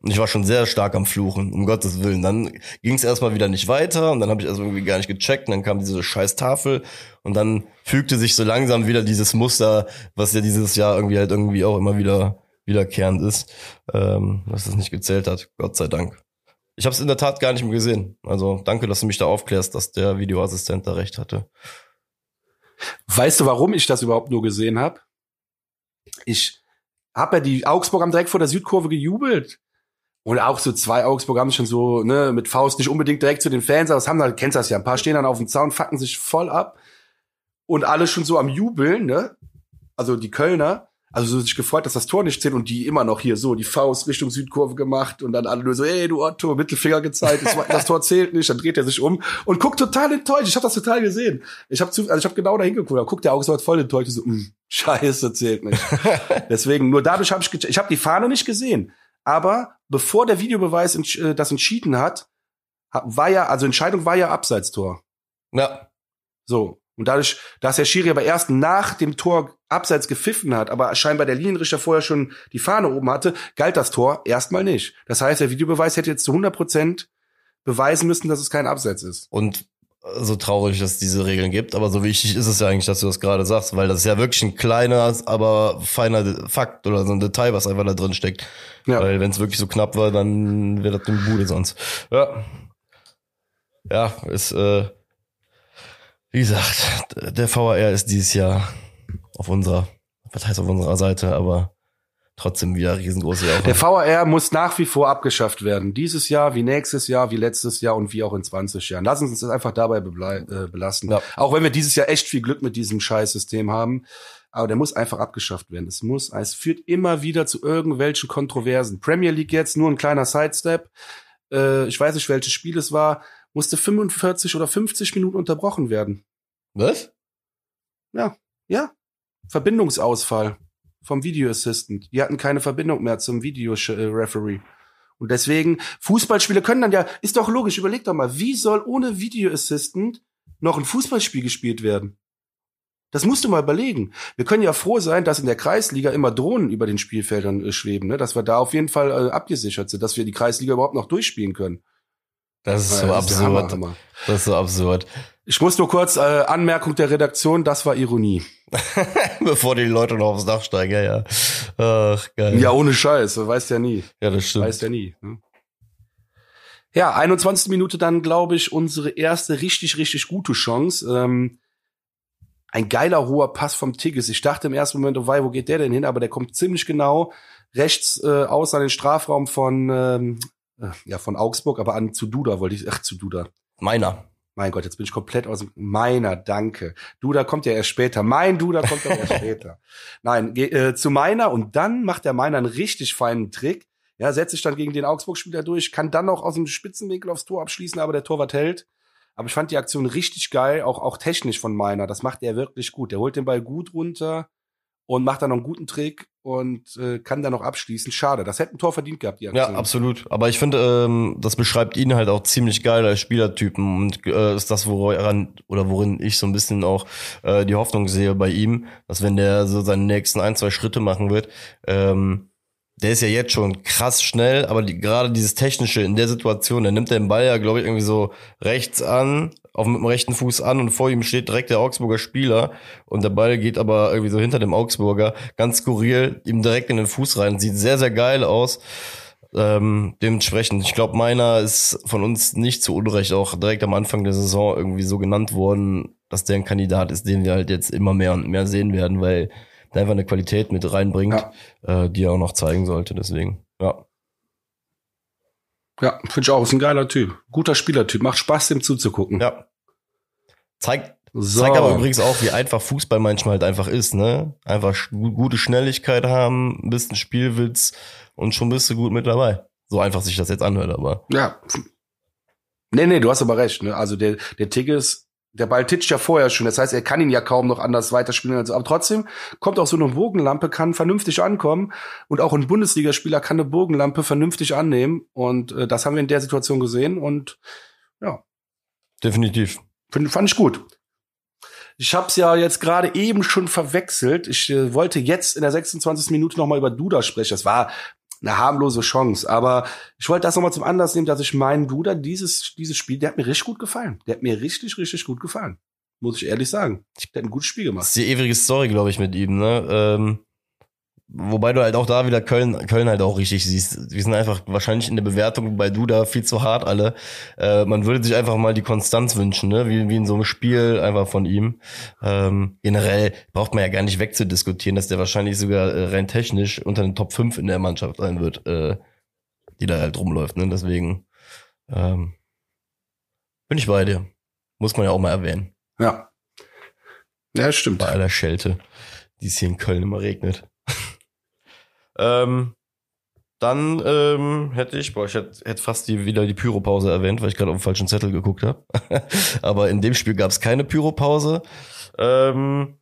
Und ich war schon sehr stark am Fluchen, um Gottes Willen. Dann ging es erstmal wieder nicht weiter und dann habe ich erst irgendwie gar nicht gecheckt und dann kam diese scheiß Tafel und dann fügte sich so langsam wieder dieses Muster, was ja dieses Jahr irgendwie halt irgendwie auch immer wieder wiederkehrend ist, ähm, dass es nicht gezählt hat, Gott sei Dank. Ich habe es in der Tat gar nicht mehr gesehen. Also danke, dass du mich da aufklärst, dass der Videoassistent da recht hatte. Weißt du, warum ich das überhaupt nur gesehen habe? Ich habe ja die Augsburg am direkt vor der Südkurve gejubelt. Und auch so zwei Augsburg haben schon so, ne, mit Faust nicht unbedingt direkt zu den Fans, aber das haben da, kennst das ja, ein paar stehen dann auf dem Zaun, facken sich voll ab. Und alle schon so am Jubeln, ne? Also die Kölner also so sich gefreut, dass das Tor nicht zählt und die immer noch hier so die Faust Richtung Südkurve gemacht und dann alle nur so, ey du Otto, Mittelfinger gezeigt, das, das Tor zählt nicht, dann dreht er sich um und guckt total enttäuscht. Ich habe das total gesehen. Ich habe also ich habe genau da hingeguckt, da guckt der Augsburg voll enttäuscht so, mm, Scheiße, zählt nicht. Deswegen nur dadurch habe ich ich habe die Fahne nicht gesehen, aber bevor der Videobeweis äh, das entschieden hat, war ja also Entscheidung war ja Abseitstor. Ja. So, und dadurch, dass der Schiri aber erst nach dem Tor abseits gepfiffen hat, aber scheinbar der Linienrichter vorher schon die Fahne oben hatte, galt das Tor erstmal nicht. Das heißt, der Videobeweis hätte jetzt zu 100 Prozent beweisen müssen, dass es kein Abseits ist. Und so traurig, dass es diese Regeln gibt, aber so wichtig ist es ja eigentlich, dass du das gerade sagst, weil das ist ja wirklich ein kleiner, aber feiner Fakt oder so ein Detail, was einfach da drin steckt. Ja. Weil wenn es wirklich so knapp war, dann wäre das eine Bude sonst. Ja. Ja, ist äh, wie gesagt, der VAR ist dieses Jahr auf unserer, was heißt auf unserer Seite, aber trotzdem wieder riesengroße Aufwand. Der VAR muss nach wie vor abgeschafft werden. Dieses Jahr, wie nächstes Jahr, wie letztes Jahr und wie auch in 20 Jahren. Lassen Sie uns das einfach dabei äh, belassen. Ja. Auch wenn wir dieses Jahr echt viel Glück mit diesem Scheißsystem haben. Aber der muss einfach abgeschafft werden. Es muss, es führt immer wieder zu irgendwelchen Kontroversen. Premier League jetzt nur ein kleiner Sidestep. Äh, ich weiß nicht, welches Spiel es war musste 45 oder 50 Minuten unterbrochen werden. Was? Ja, ja. Verbindungsausfall vom Video Assistant. Die hatten keine Verbindung mehr zum Video Referee. Und deswegen, Fußballspiele können dann ja, ist doch logisch, überleg doch mal, wie soll ohne Video Assistant noch ein Fußballspiel gespielt werden? Das musst du mal überlegen. Wir können ja froh sein, dass in der Kreisliga immer Drohnen über den Spielfeldern äh, schweben, ne? dass wir da auf jeden Fall äh, abgesichert sind, dass wir die Kreisliga überhaupt noch durchspielen können. Das ist so absurd. Ist Hammer, Das ist so absurd. Ich muss nur kurz äh, Anmerkung der Redaktion, das war Ironie. Bevor die Leute noch aufs Dach steigen, ja, ja. Ach, geil. Ja, ohne Scheiß, du weißt ja nie. Ja, das stimmt. Weißt ja nie. Ne? Ja, 21. Minute dann, glaube ich, unsere erste richtig, richtig gute Chance. Ähm, ein geiler hoher Pass vom Tigges. Ich dachte im ersten Moment, oh wei, wo geht der denn hin? Aber der kommt ziemlich genau rechts äh, aus an den Strafraum von ähm, äh, ja, von Augsburg, aber an zu Duda wollte ich, ach, zu Duda. Meiner. Mein Gott, jetzt bin ich komplett aus dem, meiner, danke. Duda kommt ja erst später. Mein Duda kommt ja erst später. Nein, äh, zu meiner und dann macht der meiner einen richtig feinen Trick. Ja, setzt sich dann gegen den Augsburg-Spieler durch, kann dann noch aus dem Spitzenwinkel aufs Tor abschließen, aber der Torwart hält. Aber ich fand die Aktion richtig geil, auch, auch technisch von meiner. Das macht er wirklich gut. Der holt den Ball gut runter, und macht dann noch einen guten Trick und äh, kann dann noch abschließen. Schade, das hätte ein Tor verdient gehabt, die Aktion. Ja, absolut. Aber ich finde, ähm, das beschreibt ihn halt auch ziemlich geil als Spielertypen und äh, ist das, woran oder worin ich so ein bisschen auch äh, die Hoffnung sehe bei ihm, dass wenn der so seine nächsten ein, zwei Schritte machen wird, ähm, der ist ja jetzt schon krass schnell, aber die, gerade dieses Technische in der Situation, der nimmt den Ball ja, glaube ich, irgendwie so rechts an, auf mit dem rechten Fuß an und vor ihm steht direkt der Augsburger Spieler und der Ball geht aber irgendwie so hinter dem Augsburger, ganz skurril, ihm direkt in den Fuß rein. Sieht sehr, sehr geil aus. Ähm, dementsprechend, ich glaube, meiner ist von uns nicht zu Unrecht auch direkt am Anfang der Saison irgendwie so genannt worden, dass der ein Kandidat ist, den wir halt jetzt immer mehr und mehr sehen werden, weil der einfach eine Qualität mit reinbringt, ja. äh, die er auch noch zeigen sollte. Deswegen, ja. Ja, finde ich auch. Ist ein geiler Typ. Guter Spielertyp. Macht Spaß, dem zuzugucken. Ja. Zeigt, so. zeigt aber übrigens auch, wie einfach Fußball manchmal halt einfach ist, ne? Einfach gute Schnelligkeit haben, ein bisschen Spielwitz und schon bist du gut mit dabei. So einfach sich das jetzt anhört, aber. Ja. Nee, nee, du hast aber recht, ne? Also der, der Tigges der Ball titscht ja vorher schon. Das heißt, er kann ihn ja kaum noch anders weiterspielen. Also, aber trotzdem kommt auch so eine Bogenlampe, kann vernünftig ankommen. Und auch ein Bundesligaspieler kann eine Bogenlampe vernünftig annehmen. Und äh, das haben wir in der Situation gesehen. Und ja. Definitiv. Find, fand ich gut. Ich habe es ja jetzt gerade eben schon verwechselt. Ich äh, wollte jetzt in der 26. Minute noch mal über Duda sprechen. Das war eine harmlose Chance. Aber ich wollte das nochmal zum Anlass nehmen, dass ich meinen Bruder dieses, dieses Spiel, der hat mir richtig gut gefallen. Der hat mir richtig, richtig gut gefallen. Muss ich ehrlich sagen. Der hat ein gutes Spiel gemacht. Das ist die ewige Story, glaube ich, mit ihm, ne? Ähm, wobei du halt auch da wieder Köln, Köln halt auch richtig siehst. Wir sind einfach wahrscheinlich in der Bewertung bei Duda viel zu hart alle. Äh, man würde sich einfach mal die Konstanz wünschen, ne? wie, wie in so einem Spiel einfach von ihm. Ähm, generell braucht man ja gar nicht wegzudiskutieren, dass der wahrscheinlich sogar äh, rein technisch unter den Top 5 in der Mannschaft sein wird, äh, die da halt rumläuft. Ne? Deswegen ähm, bin ich bei dir. Muss man ja auch mal erwähnen. Ja. Ja, stimmt. Bei aller Schelte, die es hier in Köln immer regnet. Ähm, dann ähm, hätte ich, boah, ich hätte, hätte fast die, wieder die Pyropause erwähnt, weil ich gerade auf den falschen Zettel geguckt habe. Aber in dem Spiel gab es keine Pyropause. Ähm,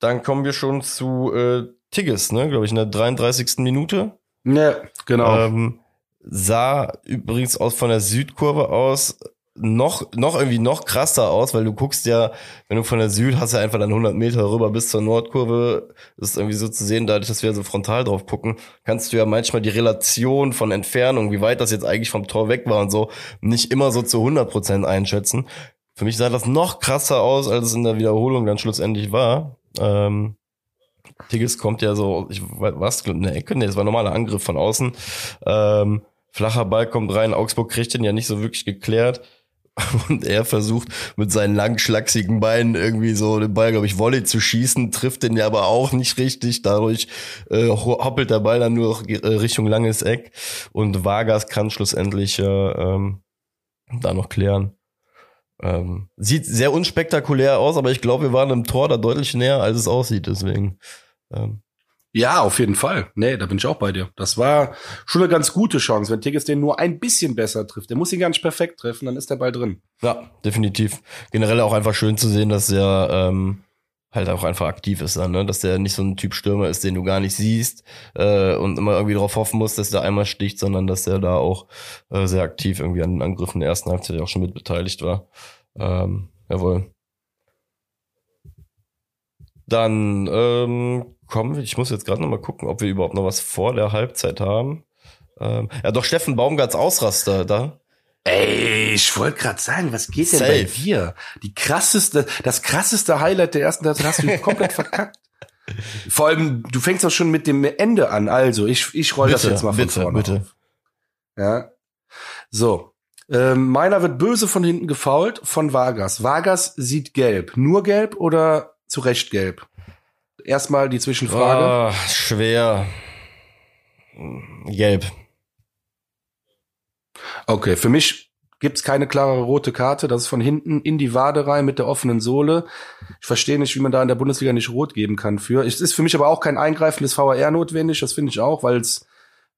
dann kommen wir schon zu äh, Tigges, ne, glaube ich, in der 33. Minute. Ja, genau. Ähm, sah übrigens aus von der Südkurve aus noch, noch irgendwie noch krasser aus, weil du guckst ja, wenn du von der Süd hast ja einfach dann 100 Meter rüber bis zur Nordkurve, ist irgendwie so zu sehen, dadurch, dass wir so frontal drauf gucken, kannst du ja manchmal die Relation von Entfernung, wie weit das jetzt eigentlich vom Tor weg war und so, nicht immer so zu 100 Prozent einschätzen. Für mich sah das noch krasser aus, als es in der Wiederholung dann schlussendlich war. Ähm, Tigges kommt ja so, ich was, eine Ecke, nee, das war ein normaler Angriff von außen. Ähm, flacher Ball kommt rein, Augsburg kriegt den ja nicht so wirklich geklärt. Und er versucht mit seinen langen, schlachsigen Beinen irgendwie so den Ball, glaube ich, Volley zu schießen, trifft den ja aber auch nicht richtig. Dadurch äh, hoppelt der Ball dann nur noch äh, Richtung langes Eck. Und Vargas kann schlussendlich äh, ähm, da noch klären. Ähm, sieht sehr unspektakulär aus, aber ich glaube, wir waren im Tor da deutlich näher, als es aussieht. Deswegen ähm, ja, auf jeden Fall. Nee, da bin ich auch bei dir. Das war schon eine ganz gute Chance, wenn Tigges den nur ein bisschen besser trifft. Der muss ihn gar nicht perfekt treffen, dann ist der Ball drin. Ja, definitiv. Generell auch einfach schön zu sehen, dass er ähm, halt auch einfach aktiv ist dann, ne? Dass der nicht so ein Typ Stürmer ist, den du gar nicht siehst äh, und immer irgendwie darauf hoffen musst, dass der einmal sticht, sondern dass er da auch äh, sehr aktiv irgendwie an den Angriffen der ersten Halbzeit auch schon mit beteiligt war. Ähm, jawohl. Dann ähm, kommen wir, ich muss jetzt gerade noch mal gucken, ob wir überhaupt noch was vor der Halbzeit haben. Ähm, ja, doch Steffen Baumgarts Ausraster da. Ey, ich wollte gerade sagen, was geht denn Safe. bei dir? Die krasseste, das krasseste Highlight der ersten Halbzeit hast du komplett verkackt. Vor allem, du fängst auch schon mit dem Ende an. Also, ich, ich roll das jetzt mal von bitte, vorne. Bitte. Auf. Ja. So. Ähm, meiner wird böse von hinten gefault von Vargas. Vargas sieht gelb. Nur gelb oder zu Recht gelb? Erstmal die Zwischenfrage. Oh, schwer. Gelb. Okay, für mich gibt's keine klare rote Karte. Das ist von hinten in die Wade rein mit der offenen Sohle. Ich verstehe nicht, wie man da in der Bundesliga nicht rot geben kann für. Es ist für mich aber auch kein eingreifendes VAR notwendig. Das finde ich auch, weil es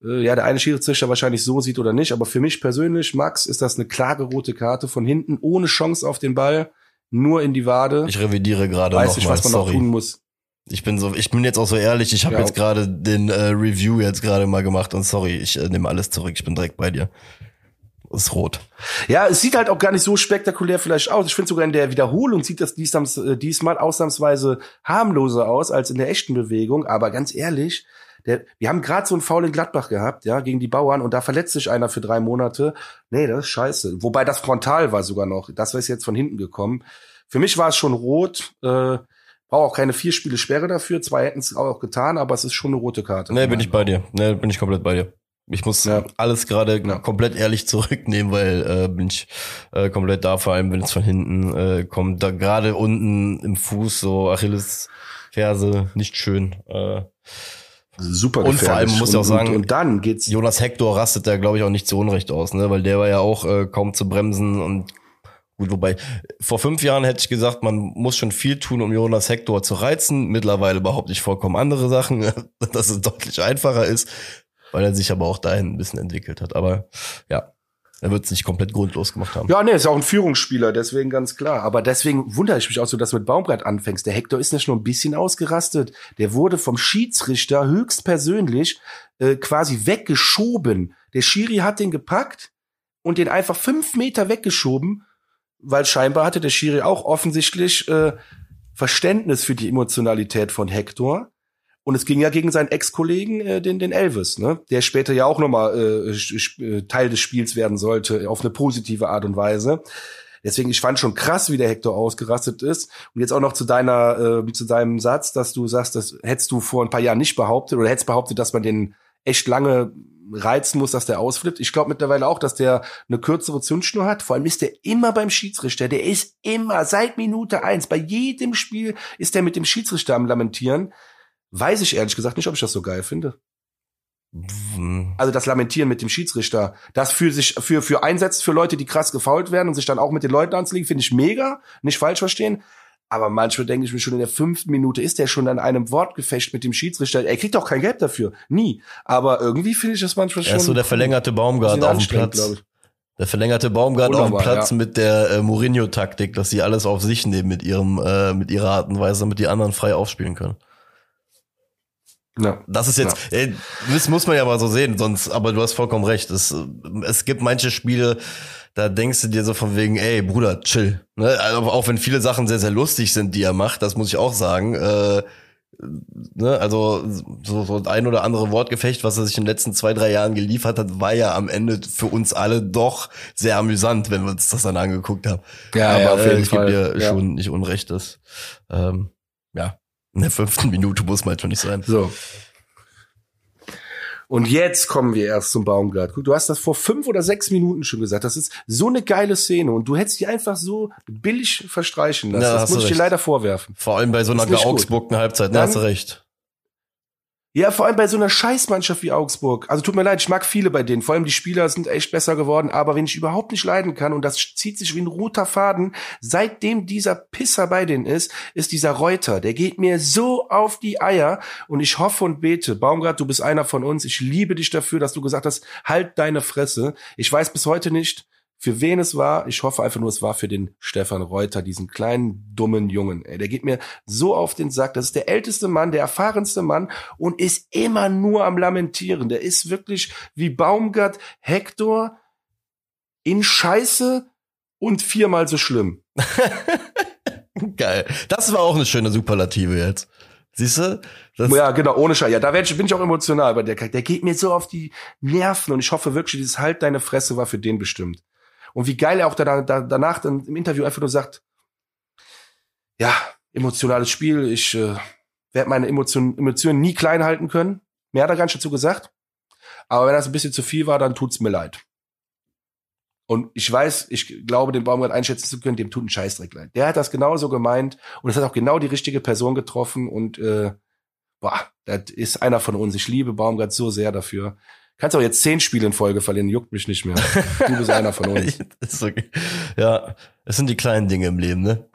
äh, ja der eine Schiedsrichter wahrscheinlich so sieht oder nicht. Aber für mich persönlich, Max, ist das eine klare rote Karte von hinten ohne Chance auf den Ball, nur in die Wade. Ich revidiere gerade Weiß noch mal, was man sorry. noch tun muss. Ich bin so, ich bin jetzt auch so ehrlich, ich habe Ja. jetzt gerade den äh, Review jetzt gerade mal gemacht und sorry, ich äh, nehme alles zurück, ich bin direkt bei dir. Ist rot. Ja, es sieht halt auch gar nicht so spektakulär vielleicht aus. Ich finde sogar in der Wiederholung sieht das diesmal, äh, diesmal ausnahmsweise harmloser aus als in der echten Bewegung. Aber ganz ehrlich, der, wir haben gerade so einen Foul in Gladbach gehabt, ja, gegen die Bauern und da verletzt sich einer für drei Monate. Nee, das ist scheiße. Wobei das frontal war sogar noch. Das ist jetzt von hinten gekommen. Für mich war es schon rot. Äh, Brauche auch keine vier Spiele Sperre dafür. Zwei hätten es auch getan, aber es ist schon eine rote Karte. Nee, bin ich bei dir. Nee, bin ich komplett bei dir. Ich muss Ja. alles gerade Ja. komplett ehrlich zurücknehmen, weil äh, bin ich äh, komplett da, vor allem wenn es von hinten äh, kommt. Da gerade unten im Fuß, so Achilles Ferse, nicht schön. Äh, Super Und vor allem gefährlich. muss ich auch sagen, und, und dann geht's Jonas Hector rastet da, glaube ich, auch nicht zu Unrecht aus, ne? Weil der war ja auch äh, kaum zu bremsen und gut, wobei, vor fünf Jahren hätte ich gesagt, man muss schon viel tun, um Jonas Hector zu reizen. Mittlerweile behaupte ich vollkommen andere Sachen, dass es deutlich einfacher ist, weil er sich aber auch dahin ein bisschen entwickelt hat. Aber ja, er wird es nicht komplett grundlos gemacht haben. Ja, nee, ist auch ein Führungsspieler, deswegen ganz klar. Aber deswegen wundere ich mich auch so, dass du mit Baumgart anfängst. Der Hector ist nicht nur ein bisschen ausgerastet. Der wurde vom Schiedsrichter höchstpersönlich äh, quasi weggeschoben. Der Schiri hat den gepackt und den einfach fünf Meter weggeschoben, weil scheinbar hatte der Schiri auch offensichtlich äh, Verständnis für die Emotionalität von Hector. Und es ging ja gegen seinen Ex-Kollegen, äh, den, den Elvis, ne? der später ja auch nochmal äh, äh, Teil des Spiels werden sollte, auf eine positive Art und Weise. Deswegen, ich fand schon krass, wie der Hector ausgerastet ist. Und jetzt auch noch zu deiner, äh, zu deinem Satz, dass du sagst, das hättest du vor ein paar Jahren nicht behauptet oder hättest behauptet, dass man den echt lange reizen muss, dass der ausflippt. Ich glaube mittlerweile auch, dass der eine kürzere Zündschnur hat. Vor allem ist der immer beim Schiedsrichter. Der ist immer seit Minute eins. Bei jedem Spiel ist der mit dem Schiedsrichter am Lamentieren. Weiß ich ehrlich gesagt nicht, ob ich das so geil finde. Also das Lamentieren mit dem Schiedsrichter, das für sich für für einsetzt für Leute, die krass gefault werden und sich dann auch mit den Leuten anzulegen, finde ich mega, nicht falsch verstehen. Aber manchmal denke ich mir schon in der fünften Minute ist der schon an einem Wortgefecht mit dem Schiedsrichter. Er kriegt auch kein Geld dafür, nie. Aber irgendwie finde ich das manchmal schon. Er ist so der verlängerte Baumgart auf dem Platz. Der verlängerte Baumgart auf dem Platz ja. mit der äh, Mourinho-Taktik, dass sie alles auf sich nehmen mit ihrem äh, mit ihrer Art und Weise, damit die anderen frei aufspielen können. Ja. Das ist jetzt, ja. ey, das muss man ja mal so sehen, sonst, aber du hast vollkommen recht. Es, es gibt manche Spiele, da denkst du dir so von wegen, ey, Bruder, chill. Ne? Also auch wenn viele Sachen sehr, sehr lustig sind, die er macht, das muss ich auch sagen. Äh, ne? Also so, so ein oder andere Wortgefecht, was er sich in den letzten zwei, drei Jahren geliefert hat, war ja am Ende für uns alle doch sehr amüsant, wenn wir uns das dann angeguckt haben. Ja, aber ja, auf jeden äh, ich gebe dir ja. schon nicht Unrecht, dass ähm, ja, in der fünften Minute muss man schon nicht sein. So. Und jetzt kommen wir erst zum Baumgart. Guck, du hast das vor fünf oder sechs Minuten schon gesagt. Das ist so eine geile Szene und du hättest die einfach so billig verstreichen lassen. Ja, das muss ich dir leider vorwerfen. Vor allem bei so einer geaugsburgten Halbzeit, da hast du recht. Ja, vor allem bei so einer Scheißmannschaft wie Augsburg. Also tut mir leid, ich mag viele bei denen. Vor allem die Spieler sind echt besser geworden. Aber wenn ich überhaupt nicht leiden kann, und das zieht sich wie ein roter Faden, seitdem dieser Pisser bei denen ist, ist dieser Reuter. Der geht mir so auf die Eier. Und ich hoffe und bete, Baumgart, du bist einer von uns. Ich liebe dich dafür, dass du gesagt hast, halt deine Fresse. Ich weiß bis heute nicht, für wen es war. Ich hoffe einfach nur, es war für den Stefan Reuter, diesen kleinen, dummen Jungen. Ey, der geht mir so auf den Sack. Das ist der älteste Mann, der erfahrenste Mann und ist immer nur am Lamentieren. Der ist wirklich wie Baumgart Hector in Scheiße und viermal so schlimm. Geil. Das war auch eine schöne Superlative jetzt. Siehst du? ja, genau, ohne Scheiß. Ja, da bin ich auch emotional, weil der, der geht mir so auf die Nerven und ich hoffe wirklich, dieses Halt deine Fresse war für den bestimmt. Und wie geil er auch da, da, danach dann im Interview einfach nur sagt, ja, emotionales Spiel, ich äh, werde meine Emotionen, Emotionen nie klein halten können. Mehr hat er nicht dazu gesagt. Aber wenn das ein bisschen zu viel war, dann tut's mir leid. Und ich weiß, ich glaube, den Baumgart einschätzen zu können, dem tut ein Scheißdreck leid. Der hat das genauso gemeint und es hat auch genau die richtige Person getroffen und äh, boah, das ist einer von uns. Ich liebe Baumgart so sehr dafür. Kannst auch jetzt zehn Spiele in Folge verlieren, juckt mich nicht mehr. Du bist einer von uns. okay. Ja, es sind die kleinen Dinge im Leben, ne?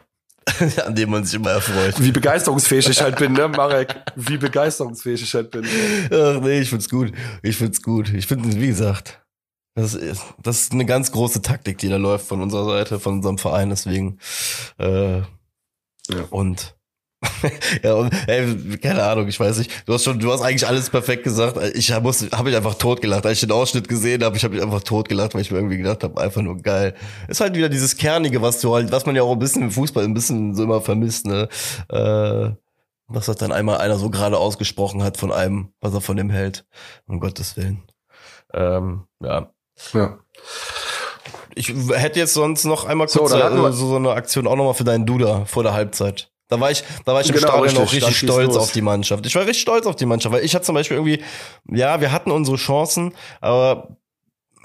An denen man sich immer erfreut. Wie begeisterungsfähig ich halt bin, ne, Marek? Wie begeisterungsfähig ich halt bin. Ach nee, ich find's gut. Ich find's gut. Ich finde, wie gesagt, das ist, das ist eine ganz große Taktik, die da läuft von unserer Seite, von unserem Verein, deswegen. Äh, ja. Und ja, und, ey, keine Ahnung, ich weiß nicht. Du hast schon, du hast eigentlich alles perfekt gesagt. Ich muss, habe mich einfach totgelacht. Als ich den Ausschnitt gesehen habe, ich habe mich einfach totgelacht, weil ich mir irgendwie gedacht habe, einfach nur geil. Ist halt wieder dieses Kernige, was du halt, was man ja auch ein bisschen im Fußball ein bisschen so immer vermisst, ne? Äh, was hat dann einmal einer so gerade ausgesprochen hat von einem, was er von dem hält. Um Gottes Willen. Ähm, ja. Ja. Ich hätte jetzt sonst noch einmal kurz so, so, so eine Aktion auch nochmal für deinen Duda vor der Halbzeit. Da war ich, da war ich im genau, Stadion richtig, auch richtig stolz auf die Mannschaft. Ich war richtig stolz auf die Mannschaft, weil ich hatte zum Beispiel irgendwie, ja, wir hatten unsere Chancen, aber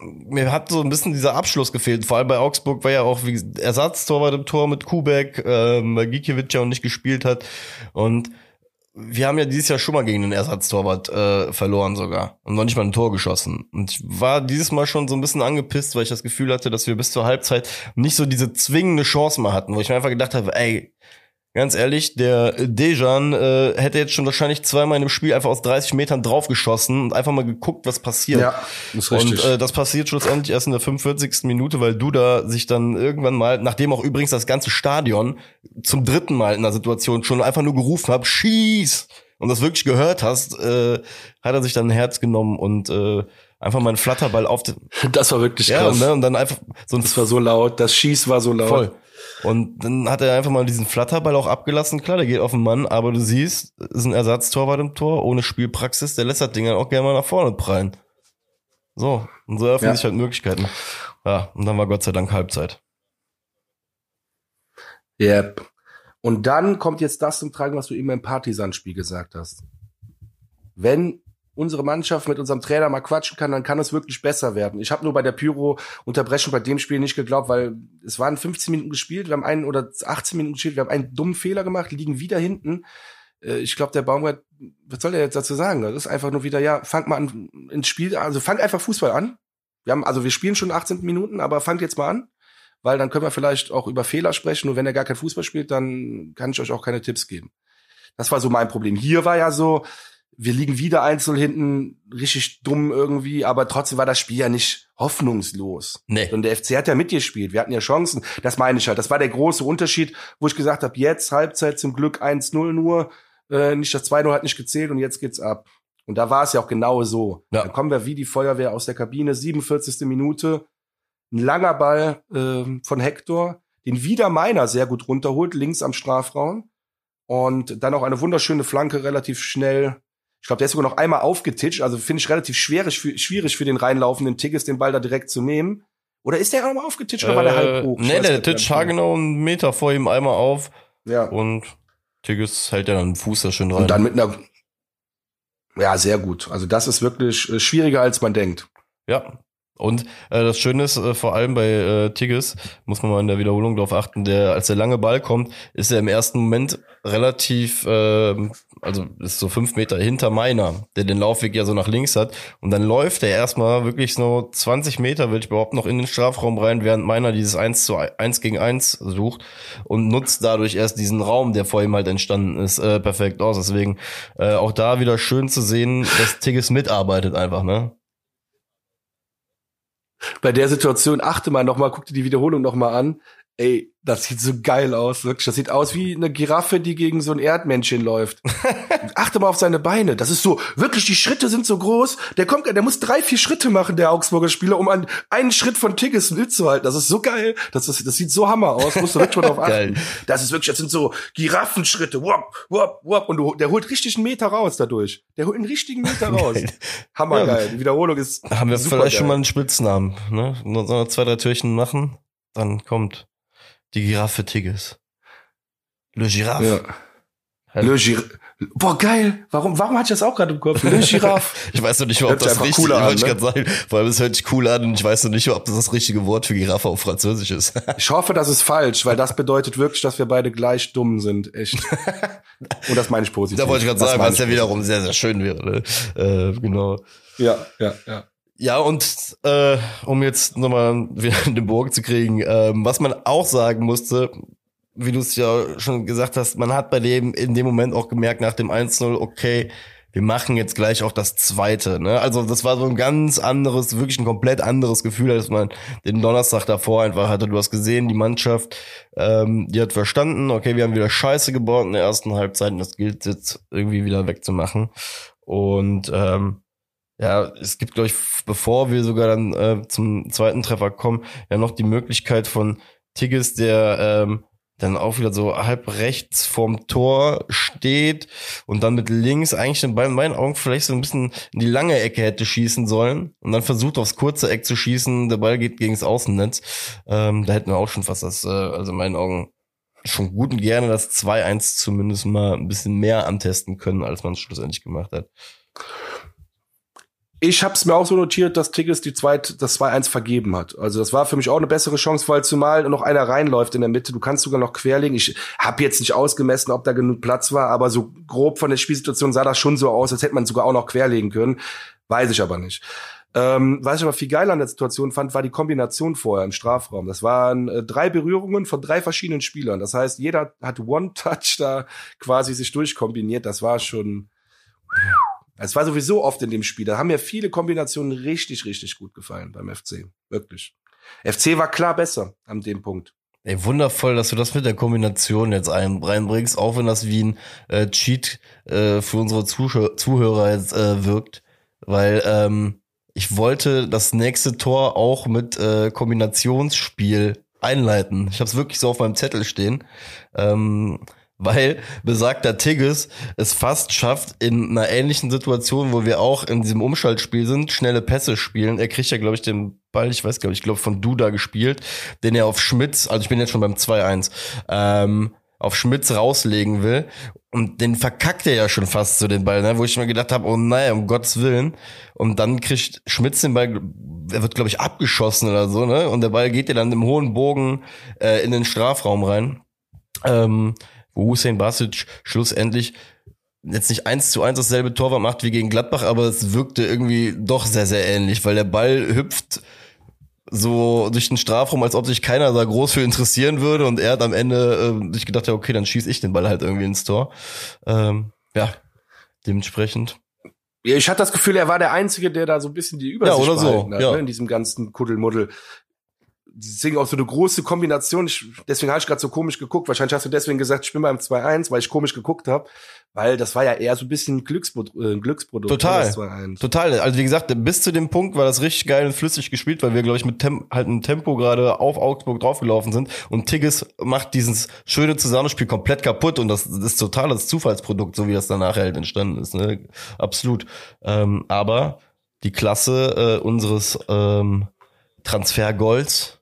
mir hat so ein bisschen dieser Abschluss gefehlt. Vor allem bei Augsburg war ja auch wie Ersatztorwart im Tor mit Kubek, ähm, weil Gikiewicz ja auch nicht gespielt hat. Und wir haben ja dieses Jahr schon mal gegen den Ersatztorwart äh, verloren sogar und noch nicht mal ein Tor geschossen. Und ich war dieses Mal schon so ein bisschen angepisst, weil ich das Gefühl hatte, dass wir bis zur Halbzeit nicht so diese zwingende Chance mal hatten, wo ich mir einfach gedacht habe, ey, ganz ehrlich, der Dejan äh, hätte jetzt schon wahrscheinlich zweimal in dem Spiel einfach aus 30 Metern draufgeschossen und einfach mal geguckt, was passiert. Ja, ist richtig. Und äh, das passiert schlussendlich erst in der 45. Minute, weil Duda sich dann irgendwann mal, nachdem auch übrigens das ganze Stadion zum dritten Mal in der Situation schon einfach nur gerufen hat, schieß! Und das wirklich gehört hast, äh, hat er sich dann ein Herz genommen und äh, einfach mal einen Flatterball auf den. Das war wirklich krass. Ja, und, ne, und dann einfach so ein. Das war so laut, das Schieß war so laut. Voll. Und dann hat er einfach mal diesen Flatterball auch abgelassen. Klar, der geht auf den Mann, aber du siehst, ist ein Ersatztorwart im Tor, ohne Spielpraxis, der lässt das Ding dann auch gerne mal nach vorne prallen. So, und so eröffnen ja. sich halt Möglichkeiten. Ja, und dann war Gott sei Dank Halbzeit. Yep. Und dann kommt jetzt das zum Tragen, was du eben im Partisan-Spiel gesagt hast. Wenn unsere Mannschaft mit unserem Trainer mal quatschen kann, dann kann es wirklich besser werden. Ich habe nur bei der Pyro-Unterbrechung bei dem Spiel nicht geglaubt, weil es waren 15 Minuten gespielt, wir haben einen oder 18 Minuten gespielt, wir haben einen dummen Fehler gemacht, liegen wieder hinten. Äh, ich glaube, der Baumgart, was soll der jetzt dazu sagen? Das ist einfach nur wieder, ja, fang mal an ins Spiel, also fang einfach Fußball an. Wir haben, also wir spielen schon 18 Minuten, aber fangt jetzt mal an, weil dann können wir vielleicht auch über Fehler sprechen. Nur wenn er gar kein Fußball spielt, dann kann ich euch auch keine Tipps geben. Das war so mein Problem. Hier war ja so, wir liegen wieder einzeln hinten, richtig dumm irgendwie, aber trotzdem war das Spiel ja nicht hoffnungslos. Nee. Und der FC hat ja mitgespielt, wir hatten ja Chancen. Das meine ich halt. Das war der große Unterschied, wo ich gesagt habe, jetzt Halbzeit zum Glück 1-0 nur, äh, nicht das 2-0 hat nicht gezählt und jetzt geht's ab. Und da war es ja auch genau so. Ja. Dann kommen wir wie die Feuerwehr aus der Kabine, 47. Minute, ein langer Ball äh, von Hector, den wieder meiner sehr gut runterholt, links am Strafraum. Und dann auch eine wunderschöne Flanke relativ schnell. Ich glaube, der ist sogar noch einmal aufgetitscht. Also finde ich relativ schwierig für, schwierig für den reinlaufenden Tickets, den Ball da direkt zu nehmen. Oder ist der auch mal aufgetitscht äh, oder war der halb hoch? Nee, der titscht haargenau einen Meter vor ihm einmal auf. Ja. Und Tigges hält ja dann den Fuß da schön rein. Und dann mit einer ja, sehr gut. Also das ist wirklich äh, schwieriger, als man denkt. Ja, und äh, das Schöne ist, äh, vor allem bei äh, Tigges, muss man mal in der Wiederholung darauf achten, der, als der lange Ball kommt, ist er im ersten Moment relativ, äh, also ist so fünf Meter hinter meiner, der den Laufweg ja so nach links hat. Und dann läuft er erstmal wirklich so 20 Meter, will ich überhaupt noch in den Strafraum rein, während meiner dieses 1 zu 1 gegen 1 sucht und nutzt dadurch erst diesen Raum, der vor ihm halt entstanden ist, äh, perfekt aus. Deswegen äh, auch da wieder schön zu sehen, dass Tigges mitarbeitet einfach, ne? Bei der Situation achte mal nochmal, guck dir die Wiederholung nochmal an. Ey, das sieht so geil aus, wirklich. Das sieht aus wie eine Giraffe, die gegen so ein Erdmännchen läuft. Achte mal auf seine Beine. Das ist so, wirklich, die Schritte sind so groß. Der kommt, der muss drei, vier Schritte machen, der Augsburger Spieler, um an einen Schritt von Tigges mitzuhalten. Das ist so geil. Das, ist, das sieht so hammer aus. Musst du wirklich mal drauf achten. Das ist wirklich, das sind so Giraffenschritte. Wop, wop, wop. Und du, der holt richtig einen Meter raus dadurch. Der holt einen richtigen Meter raus. Hammergeil. Ja. Die Wiederholung ist. Haben wir vielleicht geil. schon mal einen Spitznamen, ne? Nur so zwei, drei Türchen machen, dann kommt die Giraffe Tigges. Le Giraffe. Ja. Le Giraffe. Boah, geil. Warum, warum hatte ich das auch gerade im Kopf? Le Giraffe. ich weiß noch nicht, ob das richtig cool an, ne? sagen. Vor allem, es hört sich cool an und ich weiß noch nicht, ob das das richtige Wort für Giraffe auf Französisch ist. ich hoffe, das ist falsch, weil das bedeutet wirklich, dass wir beide gleich dumm sind. Echt. und das meine ich positiv. Da wollte ich gerade sagen, was ja wiederum sehr, sehr schön wäre. Ne? Äh, genau. Ja, ja, ja. Ja, und äh, um jetzt nochmal wieder in den Bogen zu kriegen, ähm, was man auch sagen musste, wie du es ja schon gesagt hast, man hat bei dem in dem Moment auch gemerkt nach dem 1-0, okay, wir machen jetzt gleich auch das zweite. Ne? Also das war so ein ganz anderes, wirklich ein komplett anderes Gefühl, als man den Donnerstag davor einfach hatte. Du hast gesehen, die Mannschaft, ähm, die hat verstanden, okay, wir haben wieder Scheiße gebaut in der ersten Halbzeit und das gilt jetzt irgendwie wieder wegzumachen. Und ähm, ja, es gibt, glaube ich, bevor wir sogar dann äh, zum zweiten Treffer kommen, ja noch die Möglichkeit von Tigges, der ähm, dann auch wieder so halb rechts vorm Tor steht und dann mit links eigentlich in meinen Augen vielleicht so ein bisschen in die lange Ecke hätte schießen sollen und dann versucht aufs kurze Eck zu schießen, der Ball geht gegen das Außennetz. Ähm, da hätten wir auch schon fast das, äh, also in meinen Augen schon gut und gerne das 2-1 zumindest mal ein bisschen mehr antesten können, als man es schlussendlich gemacht hat. Ich habe es mir auch so notiert, dass Tigges die zweit, das 2-1 vergeben hat. Also das war für mich auch eine bessere Chance, weil zumal noch einer reinläuft in der Mitte. Du kannst sogar noch querlegen. Ich habe jetzt nicht ausgemessen, ob da genug Platz war, aber so grob von der Spielsituation sah das schon so aus, als hätte man sogar auch noch querlegen können. Weiß ich aber nicht. Ähm, was ich aber viel geiler an der Situation fand, war die Kombination vorher im Strafraum. Das waren äh, drei Berührungen von drei verschiedenen Spielern. Das heißt, jeder hat One-Touch da quasi sich durchkombiniert. Das war schon es war sowieso oft in dem Spiel. Da haben mir viele Kombinationen richtig, richtig gut gefallen beim FC. Wirklich. FC war klar besser an dem Punkt. Ey, wundervoll, dass du das mit der Kombination jetzt ein, reinbringst, auch wenn das wie ein äh, Cheat äh, für unsere Zuschauer, Zuhörer jetzt äh, wirkt. Weil ähm, ich wollte das nächste Tor auch mit äh, Kombinationsspiel einleiten. Ich habe es wirklich so auf meinem Zettel stehen. Ähm, weil besagter Tigges es fast schafft, in einer ähnlichen Situation, wo wir auch in diesem Umschaltspiel sind, schnelle Pässe spielen. Er kriegt ja, glaube ich, den Ball, ich weiß, glaube ich, glaube von Duda gespielt, den er auf Schmitz, also ich bin jetzt schon beim 2-1, ähm, auf Schmitz rauslegen will. Und den verkackt er ja schon fast so den Ball, ne? wo ich mir gedacht habe, oh nein, um Gottes Willen. Und dann kriegt Schmitz den Ball, er wird, glaube ich, abgeschossen oder so, ne? Und der Ball geht ja dann im hohen Bogen äh, in den Strafraum rein. Ähm, wo Hussein Basic schlussendlich jetzt nicht eins zu eins dasselbe Torwart macht wie gegen Gladbach, aber es wirkte irgendwie doch sehr, sehr ähnlich, weil der Ball hüpft so durch den Strafraum, als ob sich keiner da groß für interessieren würde und er hat am Ende äh, sich gedacht, ja, okay, dann schieß ich den Ball halt irgendwie ins Tor. Ähm, ja, dementsprechend. Ich hatte das Gefühl, er war der Einzige, der da so ein bisschen die Übersicht ja, oder so, hat, ja. ne, in diesem ganzen Kuddelmuddel. Deswegen auch so eine große Kombination. Ich, deswegen habe ich gerade so komisch geguckt. Wahrscheinlich hast du deswegen gesagt, ich bin beim 2-1, weil ich komisch geguckt habe. Weil das war ja eher so ein bisschen Glücksprodu äh, Glücksprodukt. Total. Total. Also wie gesagt, bis zu dem Punkt war das richtig geil und flüssig gespielt, weil wir, glaube ich, mit Tem halt ein Tempo gerade auf Augsburg draufgelaufen sind. Und Tigges macht dieses schöne Zusammenspiel komplett kaputt und das, das ist total das Zufallsprodukt, so wie das danach halt entstanden ist. Ne? Absolut. Ähm, aber die Klasse äh, unseres ähm, Transfergolds,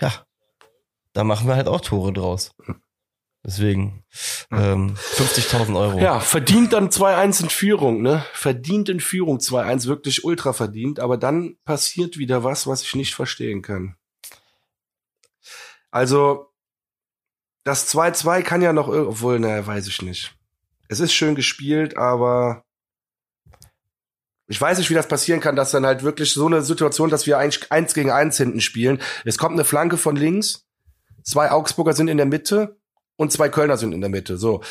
ja, da machen wir halt auch Tore draus. Deswegen ähm, 50.000 Euro. Ja, verdient dann 2-1 in Führung, ne? Verdient in Führung 2-1, wirklich ultra verdient. Aber dann passiert wieder was, was ich nicht verstehen kann. Also, das 2-2 kann ja noch, obwohl, naja, weiß ich nicht. Es ist schön gespielt, aber ich weiß nicht, wie das passieren kann, dass dann halt wirklich so eine Situation, dass wir eigentlich eins gegen eins hinten spielen. Es kommt eine Flanke von links, zwei Augsburger sind in der Mitte, und zwei Kölner sind in der Mitte. So.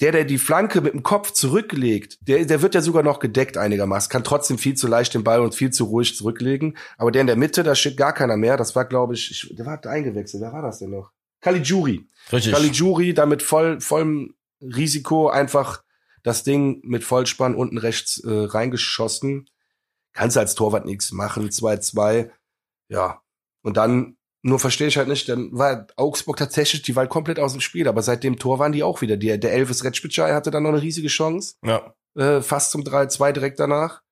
Der, der die Flanke mit dem Kopf zurücklegt, der, der wird ja sogar noch gedeckt einigermaßen, kann trotzdem viel zu leicht den Ball und viel zu ruhig zurücklegen. Aber der in der Mitte, da steht gar keiner mehr. Das war, glaube ich, ich, der war eingewechselt. Wer war das denn noch? Caligiuri. Richtig. Caligiuri, da mit voll, vollem Risiko einfach das Ding mit Vollspann unten rechts äh, reingeschossen. Kannst als Torwart nichts machen. 2-2. Ja. Und dann nur verstehe ich halt nicht, dann war Augsburg tatsächlich, die war komplett aus dem Spiel, aber seit dem Tor waren die auch wieder. Der, der Elvis Retschbitschei hatte dann noch eine riesige Chance. Ja. Äh, fast zum 3-2 direkt danach.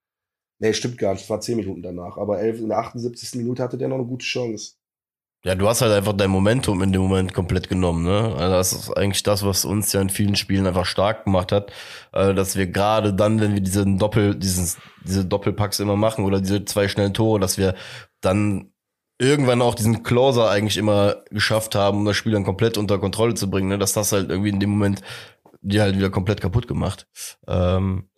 Nee, stimmt gar nicht, es war 10 Minuten danach. Aber Elvis in der 78. Minute hatte der noch eine gute Chance. Ja, du hast halt einfach dein Momentum in dem Moment komplett genommen, ne? Also das ist eigentlich das, was uns ja in vielen Spielen einfach stark gemacht hat, äh, dass wir gerade dann, wenn wir diesen Doppel, dieses, diese Doppelpacks immer machen oder diese zwei schnellen Tore, dass wir dann irgendwann auch diesen Closer eigentlich immer geschafft haben, um das Spiel dann komplett unter Kontrolle zu bringen, ne? dass das halt irgendwie in dem Moment die halt wieder komplett kaputt gemacht. Ähm,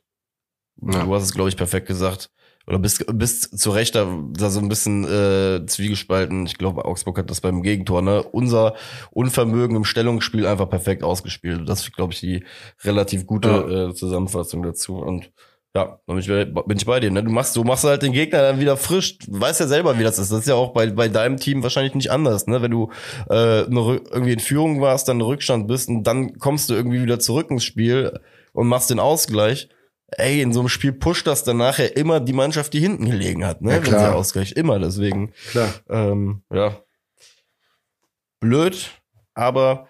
ja. Du hast es, glaube ich, perfekt gesagt. Oder bist, bist zu Recht da, da so ein bisschen äh, zwiegespalten. Ich glaube, Augsburg hat das beim Gegentor, ne? Unser Unvermögen im Stellungsspiel einfach perfekt ausgespielt. Das ist, glaube ich, die relativ gute ja. äh, Zusammenfassung dazu. Und ja, bin ich, bin ich bei dir. Ne? Du machst, du machst halt den Gegner dann wieder frisch. Du weißt ja selber, wie das ist. Das ist ja auch bei, bei deinem Team wahrscheinlich nicht anders. Ne? Wenn du äh, eine, irgendwie in Führung warst, dann Rückstand bist und dann kommst du irgendwie wieder zurück ins Spiel und machst den Ausgleich. Ey, in so einem Spiel pusht das dann nachher immer die Mannschaft, die hinten gelegen hat, ne? Ja, Wenn sie ausgleicht. Immer deswegen. Klar. Ähm, ja. Blöd, aber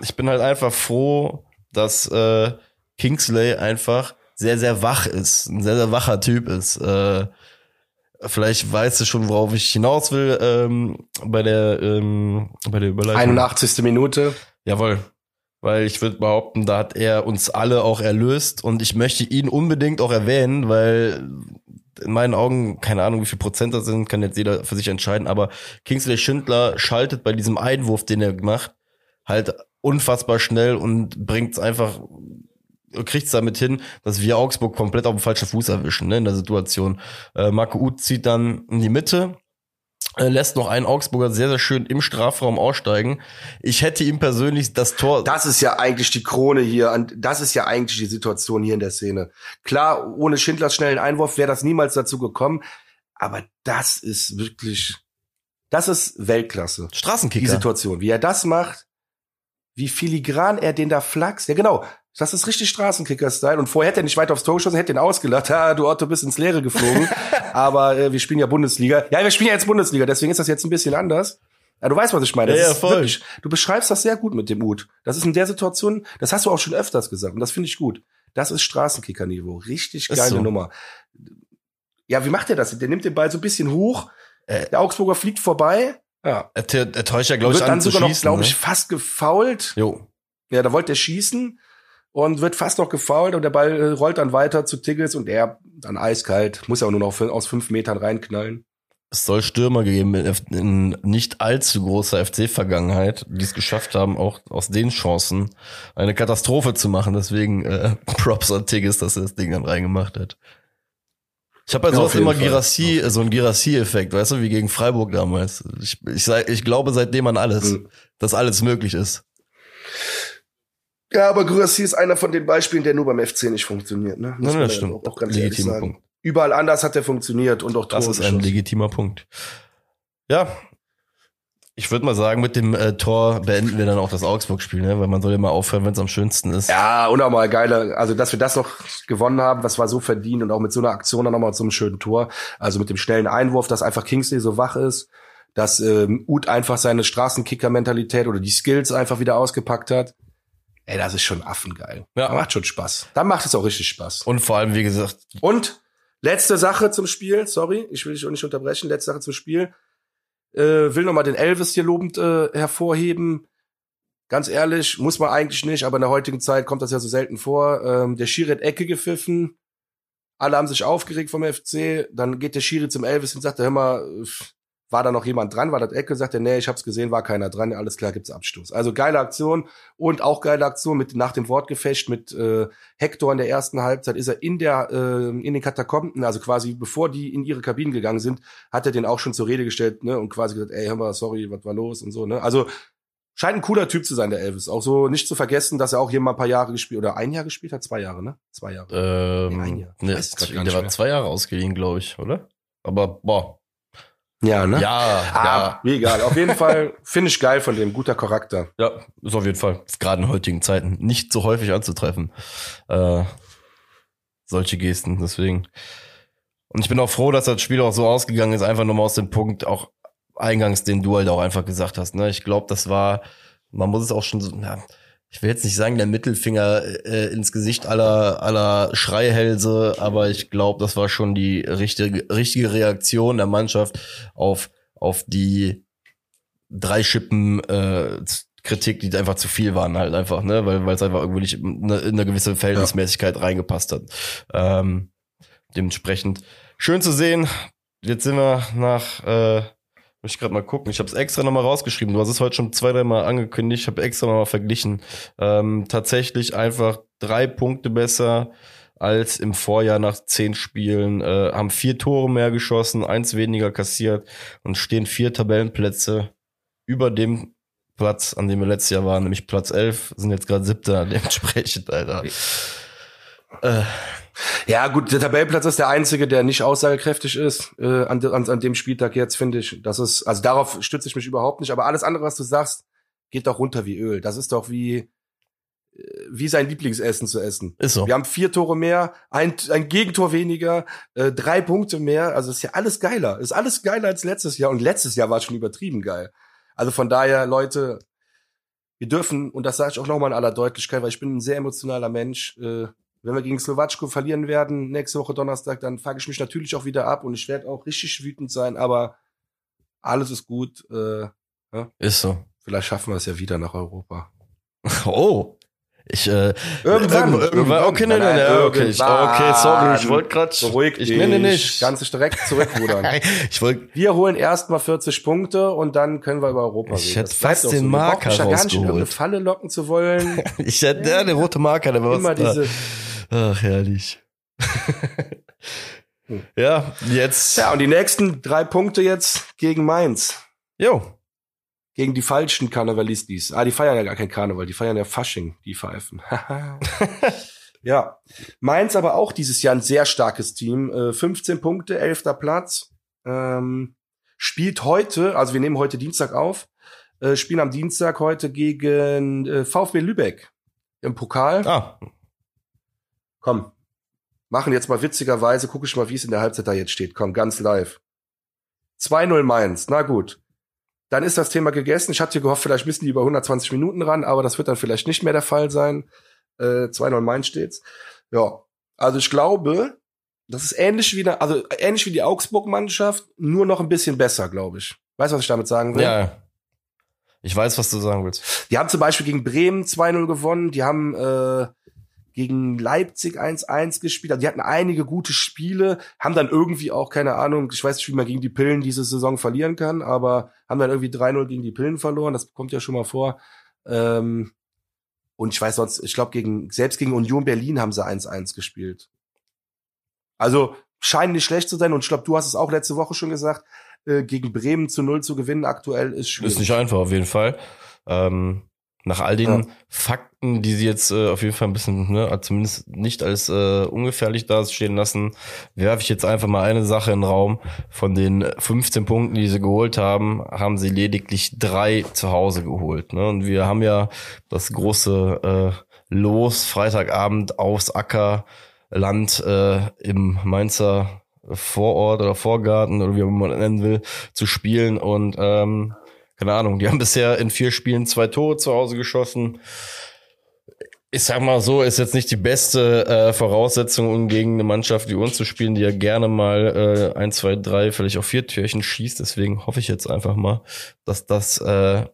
ich bin halt einfach froh, dass äh, Kingsley einfach sehr, sehr wach ist, ein sehr, sehr wacher Typ ist. Äh, vielleicht weißt du schon, worauf ich hinaus will ähm, bei der ähm, bei der Überleitung. 81. Minute. Jawohl. Weil ich würde behaupten, da hat er uns alle auch erlöst und ich möchte ihn unbedingt auch erwähnen, weil in meinen Augen, keine Ahnung, wie viel Prozent das sind, kann jetzt jeder für sich entscheiden, aber Kingsley Schindler schaltet bei diesem Einwurf, den er macht, halt unfassbar schnell und bringt es einfach kriegt es damit hin, dass wir Augsburg komplett auf dem falschen Fuß erwischen, ne, in der Situation. Äh, Marco Uth zieht dann in die Mitte, lässt noch einen Augsburger sehr, sehr schön im Strafraum aussteigen. Ich hätte ihm persönlich das Tor. Das ist ja eigentlich die Krone hier. Das ist ja eigentlich die Situation hier in der Szene. Klar, ohne Schindlers schnellen Einwurf wäre das niemals dazu gekommen. Aber das ist wirklich, das ist Weltklasse. Straßenkicker. Die Situation. Wie er das macht, wie filigran er den da flaxt. Ja, genau. Das ist richtig Straßenkicker-Style. Und vorher hätte er nicht weiter aufs Tor geschossen, hätte ihn ausgelacht. Ja, du Otto bist ins Leere geflogen. Aber äh, wir spielen ja Bundesliga. Ja, wir spielen ja jetzt Bundesliga, deswegen ist das jetzt ein bisschen anders. Ja, du weißt, was ich meine. Das Ja, ja, voll. Wirklich, du beschreibst das sehr gut mit dem Ut. Das ist in der Situation, das hast du auch schon öfters gesagt und das finde ich gut. Das ist Straßenkicker-Niveau. Richtig geile so. Nummer. Ja, wie macht er das? Der nimmt den Ball so ein bisschen hoch, Äh. der Augsburger fliegt vorbei, ja. Er, er, täuscht ja, glaube ich, wird an dann sogar noch, schießen. glaube ich, ne? fast gefoult. Jo. Ja, da wollte er schießen und wird fast noch gefoult und der Ball äh, rollt dann weiter zu Tiggles und er dann eiskalt, muss ja auch nur noch aus fünf Metern reinknallen. Es soll Stürmer geben in, nicht allzu großer FC-Vergangenheit, die es geschafft haben, auch aus den Chancen eine Katastrophe zu machen. Deswegen äh, Props an Tigges, dass er das Ding dann reingemacht hat. Ich habe bei sowas immer. Girassi, so ein Girassi-Effekt, weißt du, wie gegen Freiburg damals. Ich, ich, ich glaube seitdem an alles, Mhm. dass alles möglich ist. Ja, aber Grassi ist einer von den Beispielen, der nur beim FC nicht funktioniert. Ne? Muss Nein, das stimmt. Auch, auch ganz Legitimer sagen. Punkt. Überall anders hat er funktioniert und auch Das Tore ist ein legitimer Punkt. Ja. Ich würde mal sagen, mit dem äh, Tor beenden wir dann auch das Augsburg-Spiel, ne? weil man soll ja mal aufhören, wenn es am schönsten ist. Ja, unnormal geile, also dass wir das noch gewonnen haben, das war so verdient und auch mit so einer Aktion dann nochmal zum schönen Tor. Also mit dem schnellen Einwurf, dass einfach Kingsley so wach ist, dass ähm, Uth einfach seine Straßenkicker-Mentalität oder die Skills einfach wieder ausgepackt hat. Ey, das ist schon affengeil. Ja. Macht schon Spaß. Dann macht es auch richtig Spaß. Und vor allem, wie gesagt, Und letzte Sache zum Spiel, sorry, ich will dich auch nicht unterbrechen, letzte Sache zum Spiel. Äh, will nochmal den Elvis hier lobend äh, hervorheben. Ganz ehrlich, muss man eigentlich nicht, aber in der heutigen Zeit kommt das ja so selten vor. Ähm, der Schiri hat Ecke gepfiffen. Alle haben sich aufgeregt vom FC. Dann geht der Schiri zum Elvis und sagt, hör mal, äh, war da noch jemand dran? War das Ecke? Sagt er, nee, ich hab's gesehen, war keiner dran. Alles klar, gibt's Abstoß. Also geile Aktion und auch geile Aktion mit nach dem Wortgefecht mit äh, Hector in der ersten Halbzeit ist er in der äh, in den Katakomben, also quasi bevor die in ihre Kabinen gegangen sind, hat er den auch schon zur Rede gestellt, ne, und quasi gesagt, ey, hör mal, sorry, was war los und so, ne? Also scheint ein cooler Typ zu sein, der Elvis. Auch so nicht zu vergessen, dass er auch hier mal ein paar Jahre gespielt oder ein Jahr gespielt hat, zwei Jahre, ne? Zwei Jahre. ähm, ein Jahr. Ne, der war zwei Jahre ausgeliehen, glaube ich, oder? Aber boah, Ja, ne? ja, Ah, ja, wie egal. Auf jeden Fall finde ich geil von dem, guter Charakter. ja, ist auf jeden Fall gerade in heutigen Zeiten nicht so häufig anzutreffen. Äh, solche Gesten, deswegen. Und ich bin auch froh, dass das Spiel auch so ausgegangen ist, einfach nochmal aus dem Punkt, auch eingangs, den du halt auch einfach gesagt hast. Ne? Ich glaube, das war, man muss es auch schon so, na, ich will jetzt nicht sagen, der Mittelfinger äh, ins Gesicht aller, aller Schreihälse, aber ich glaube, das war schon die richtige, richtige Reaktion der Mannschaft auf, auf die drei Schippen äh, Kritik, die einfach zu viel waren halt einfach, ne, weil weil es einfach irgendwie nicht in eine, in eine gewisse Verhältnismäßigkeit reingepasst hat. Ähm, dementsprechend schön zu sehen. Jetzt sind wir nach, äh, muss ich gerade mal gucken. Ich habe es extra nochmal rausgeschrieben. Du hast es heute schon zwei, drei Mal angekündigt. Ich habe extra nochmal verglichen. Ähm, tatsächlich einfach drei Punkte besser als im Vorjahr nach zehn Spielen. Äh, haben vier Tore mehr geschossen, eins weniger kassiert und stehen vier Tabellenplätze über dem Platz, an dem wir letztes Jahr waren, nämlich Platz 11, sind jetzt gerade siebter, dementsprechend, Alter. Äh, Ja, gut, der Tabellenplatz ist der einzige, der nicht aussagekräftig ist äh, an, an, an dem Spieltag jetzt, finde ich. Das ist, also darauf stütze ich mich überhaupt nicht, aber alles andere, was du sagst, geht doch runter wie Öl. Das ist doch wie, äh, wie sein Lieblingsessen zu essen. ist so. Wir haben vier Tore mehr, ein, ein Gegentor weniger, äh, drei Punkte mehr. Also ist ja alles geiler. Ist alles geiler als letztes Jahr. Und letztes Jahr war es schon übertrieben geil. Also von daher, Leute, wir dürfen, und das sage ich auch nochmal in aller Deutlichkeit, weil ich bin ein sehr emotionaler Mensch, äh, wenn wir gegen Slowatschko verlieren werden, nächste Woche Donnerstag, dann fuck ich mich natürlich auch wieder ab und ich werde auch richtig wütend sein, aber alles ist gut. Äh, Ist so. vielleicht schaffen wir es ja wieder nach Europa. Oh. Ich, äh, Irgendwann, irgendwann, irgendwann. okay, nein, Nein, nein, nein, okay, ich, okay, sorry, ich wollte gerade, Beruhig ich dich. nicht. Dich direkt zurückrudern. ich wollte, Wir holen erstmal 40 Punkte und dann können wir über Europa Ich reden. hätte Das bleibt fast den so. Marker ja gar nicht in irgendeine rausgeholt. Falle locken zu wollen. ich hätte, ja, der rote Marker, der war Immer was diese. Ach, herrlich. Ja, jetzt. Ja, und die nächsten drei Punkte jetzt gegen Mainz. Jo. Gegen die falschen Karnevalistis. Ah, die feiern ja gar kein Karneval, die feiern ja Fasching, die Pfeifen. ja. Mainz aber auch dieses Jahr ein sehr starkes Team. Äh, 15 Punkte, 11. Platz. Ähm, spielt heute, also wir nehmen heute Dienstag auf, äh, spielen am Dienstag heute gegen äh, VfB Lübeck im Pokal. Ah, Komm, machen jetzt mal witzigerweise, gucke ich mal, wie es in der Halbzeit da jetzt steht. Komm, ganz live. 2-0 Mainz, na gut. dann ist das Thema gegessen. Ich hatte gehofft, vielleicht müssen die über 120 Minuten ran, aber das wird dann vielleicht nicht mehr der Fall sein. Äh, 2-0 Main steht's. Ja, also ich glaube, das ist ähnlich wie, also ähnlich wie die Augsburg-Mannschaft, nur noch ein bisschen besser, glaube ich. Weißt du, was ich damit sagen will? Ja. Ich weiß, was du sagen willst. Die haben zum Beispiel gegen Bremen 2-0 gewonnen. Die haben äh, gegen Leipzig 1-1 gespielt. Also die hatten einige gute Spiele, haben dann irgendwie auch, keine Ahnung, ich weiß nicht, wie man gegen die Pillen diese Saison verlieren kann, aber haben dann irgendwie 3-0 gegen die Pillen verloren. Das kommt ja schon mal vor. Ähm, und ich weiß sonst, ich glaube, gegen, selbst gegen Union Berlin haben sie 1-1 gespielt. Also scheinen nicht schlecht zu sein. Und ich glaube, du hast es auch letzte Woche schon gesagt, äh, gegen Bremen zu Null zu gewinnen aktuell ist schwierig. Ist nicht einfach, auf jeden Fall. Ähm, nach all den ja. Fakten, die sie jetzt äh, auf jeden Fall ein bisschen, ne, zumindest nicht als äh, ungefährlich dastehen lassen, werfe ich jetzt einfach mal eine Sache in den Raum. Von den 15 Punkten, die sie geholt haben, haben sie lediglich drei zu Hause geholt. Ne? Und wir haben ja das große äh, Los Freitagabend aufs Ackerland äh, im Mainzer Vorort oder Vorgarten oder wie man nennen will, zu spielen. Und ähm, keine Ahnung, die haben bisher in vier Spielen zwei Tore zu Hause geschossen. Ich sag mal so, ist jetzt nicht die beste äh, Voraussetzung, um gegen eine Mannschaft wie uns zu spielen, die ja gerne mal äh, ein, zwei, drei, vielleicht auch vier Türchen schießt. Deswegen hoffe ich jetzt einfach mal, dass das äh,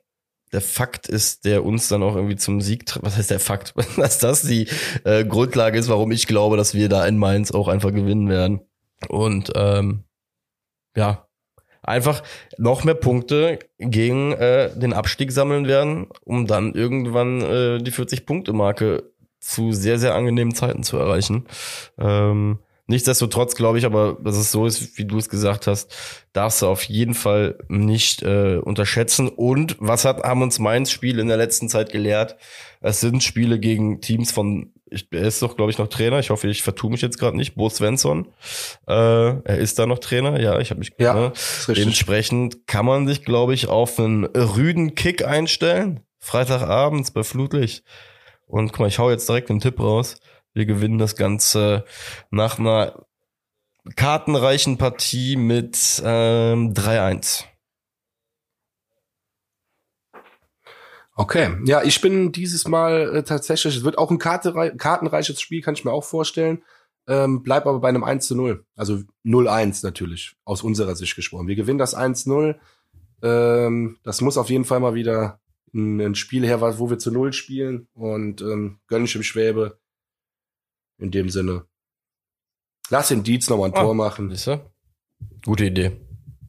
der Fakt ist, der uns dann auch irgendwie zum Sieg, was heißt der Fakt, dass das die äh, Grundlage ist, warum ich glaube, dass wir da in Mainz auch einfach gewinnen werden. Und ähm, ja, einfach noch mehr Punkte gegen äh, den Abstieg sammeln werden, um dann irgendwann äh, die 40-Punkte-Marke zu sehr, sehr angenehmen Zeiten zu erreichen. Ähm, Nichtsdestotrotz glaube ich aber, dass es so ist, wie du es gesagt hast, darfst du auf jeden Fall nicht äh, unterschätzen. Und was hat, haben uns Mainz Spiel in der letzten Zeit gelehrt? Es sind Spiele gegen Teams von, ich, er ist doch, glaube ich, noch Trainer. Ich hoffe, ich vertue mich jetzt gerade nicht. Bo Svensson. Äh, er ist da noch Trainer. Ja, ich habe mich. Ja, ne? Dementsprechend kann man sich, glaube ich, auf einen rüden Kick einstellen. Freitagabends bei Flutlicht. Und guck mal, ich hau jetzt direkt den Tipp raus. Wir gewinnen das Ganze nach einer kartenreichen Partie mit ähm, 3-1. Okay, ja, ich bin dieses Mal äh, tatsächlich, es wird auch ein kartenreiches Spiel, kann ich mir auch vorstellen. Ähm, bleib aber bei einem 1 zu 0. Also 0-1 natürlich, aus unserer Sicht gesprochen. Wir gewinnen das 1-0. Ähm, das muss auf jeden Fall mal wieder ein, ein Spiel her, wo wir zu 0 spielen. Und ähm, gönn ich im Schwäbe in dem Sinne. Lass den Dietz noch mal ein ah, Tor machen. Du? Gute Idee.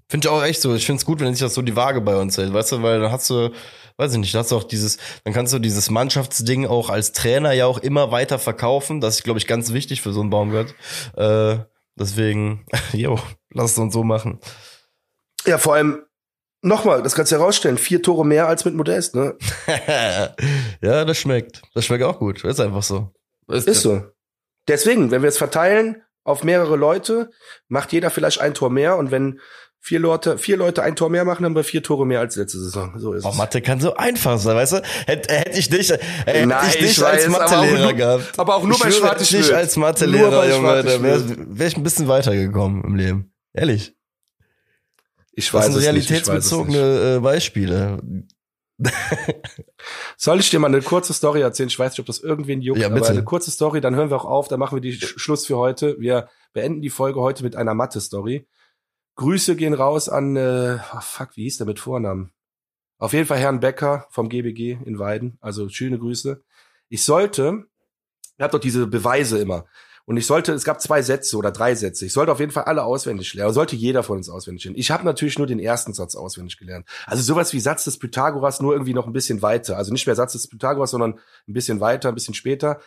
Finde ich auch echt so. Ich finde es gut, wenn sich das so die Waage bei uns hält, weißt du, weil dann hast du, weiß ich nicht, hast du auch dieses, dann kannst du dieses Mannschaftsding auch als Trainer ja auch immer weiter verkaufen. Das ist, glaube ich, ganz wichtig für so einen Baumgart. Äh, deswegen, jo, lass es uns so machen. Ja, vor allem, nochmal, das kannst du herausstellen, vier Tore mehr als mit Modest, ne? ja, das schmeckt. Das schmeckt auch gut. Ist einfach so. Ist, ist so. Deswegen, wenn wir es verteilen auf mehrere Leute, macht jeder vielleicht ein Tor mehr und wenn vier Leute, vier Leute ein Tor mehr machen, haben wir vier Tore mehr als letzte Saison. So ist oh, es. Mathe kann so einfach sein, weißt du? Hätte hätt ich nicht, hätte Nein, ich nicht ich als Mathelehrer gehabt. Aber auch nur ich bei Schwarz nicht als Mathelehrer, Junge, da wäre wär ich ein bisschen weitergekommen im Leben. Ehrlich. Ich weiß das sind realitätsbezogene äh, Beispiele. Soll ich dir mal eine kurze Story erzählen? Ich weiß nicht, ob das irgendwen juckt, ja, bitte. aber eine kurze Story, dann hören wir auch auf, dann machen wir die Sch Schluss für heute. Wir beenden die Folge heute mit einer Mathe-Story. Grüße gehen raus an, äh, oh fuck, wie hieß der mit Vornamen? Auf jeden Fall Herrn Becker vom GBG in Weiden. Also schöne Grüße. Ich sollte, ihr habt doch diese Beweise immer. Und ich sollte, es gab zwei Sätze oder drei Sätze. Ich sollte auf jeden Fall alle auswendig lernen. Sollte jeder von uns auswendig lernen. Ich habe natürlich nur den ersten Satz auswendig gelernt. Also sowas wie Satz des Pythagoras, nur irgendwie noch ein bisschen weiter. Also nicht mehr Satz des Pythagoras, sondern ein bisschen weiter, ein bisschen später.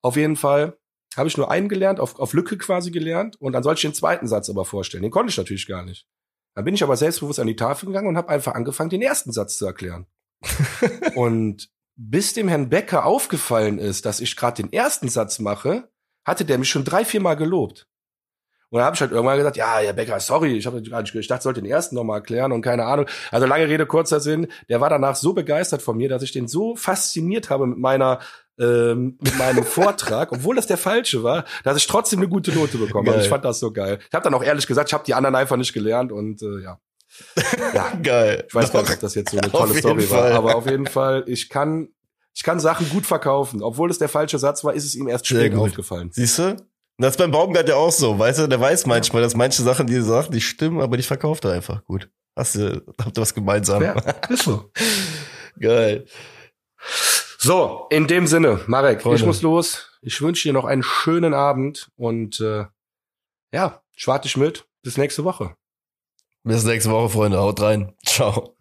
Auf jeden Fall habe ich nur einen gelernt, auf, auf Lücke quasi gelernt. Und dann sollte ich den zweiten Satz aber vorstellen. Den konnte ich natürlich gar nicht. Dann bin ich aber selbstbewusst an die Tafel gegangen und habe einfach angefangen, den ersten Satz zu erklären. und bis dem Herrn Becker aufgefallen ist, dass ich gerade den ersten Satz mache, hatte der mich schon drei, vier Mal gelobt. Und dann habe ich halt irgendwann gesagt, ja, Herr Becker, sorry, ich habe gar nicht, ich dachte, ich sollte den ersten nochmal erklären und keine Ahnung. Also lange Rede, kurzer Sinn, der war danach so begeistert von mir, dass ich den so fasziniert habe mit meiner ähm, mit meinem Vortrag, obwohl das der falsche war, dass ich trotzdem eine gute Note bekommen habe. Ich fand das so geil. Ich habe dann auch ehrlich gesagt, ich habe die anderen einfach nicht gelernt und äh, ja. Ja, Geil. ich weiß gar Doch. nicht, ob das jetzt so eine tolle Story Fall. war, aber auf jeden Fall, ich kann, ich kann Sachen gut verkaufen. Obwohl es der falsche Satz war, ist es ihm erst spät aufgefallen. Siehst du? Das ist beim Baumgart ja auch so, weißt du, der weiß manchmal, dass manche Sachen, die er sagt, die stimmen, aber die verkauft er einfach gut. Hast du, habt ihr was gemeinsam? Ja, ist so. Geil. So, in dem Sinne, Marek, ich Freunde. muss los. Ich wünsche dir noch einen schönen Abend und äh, ja, schwarte ich mit. Bis nächste Woche. Bis nächste Woche, Freunde. Haut rein. Ciao.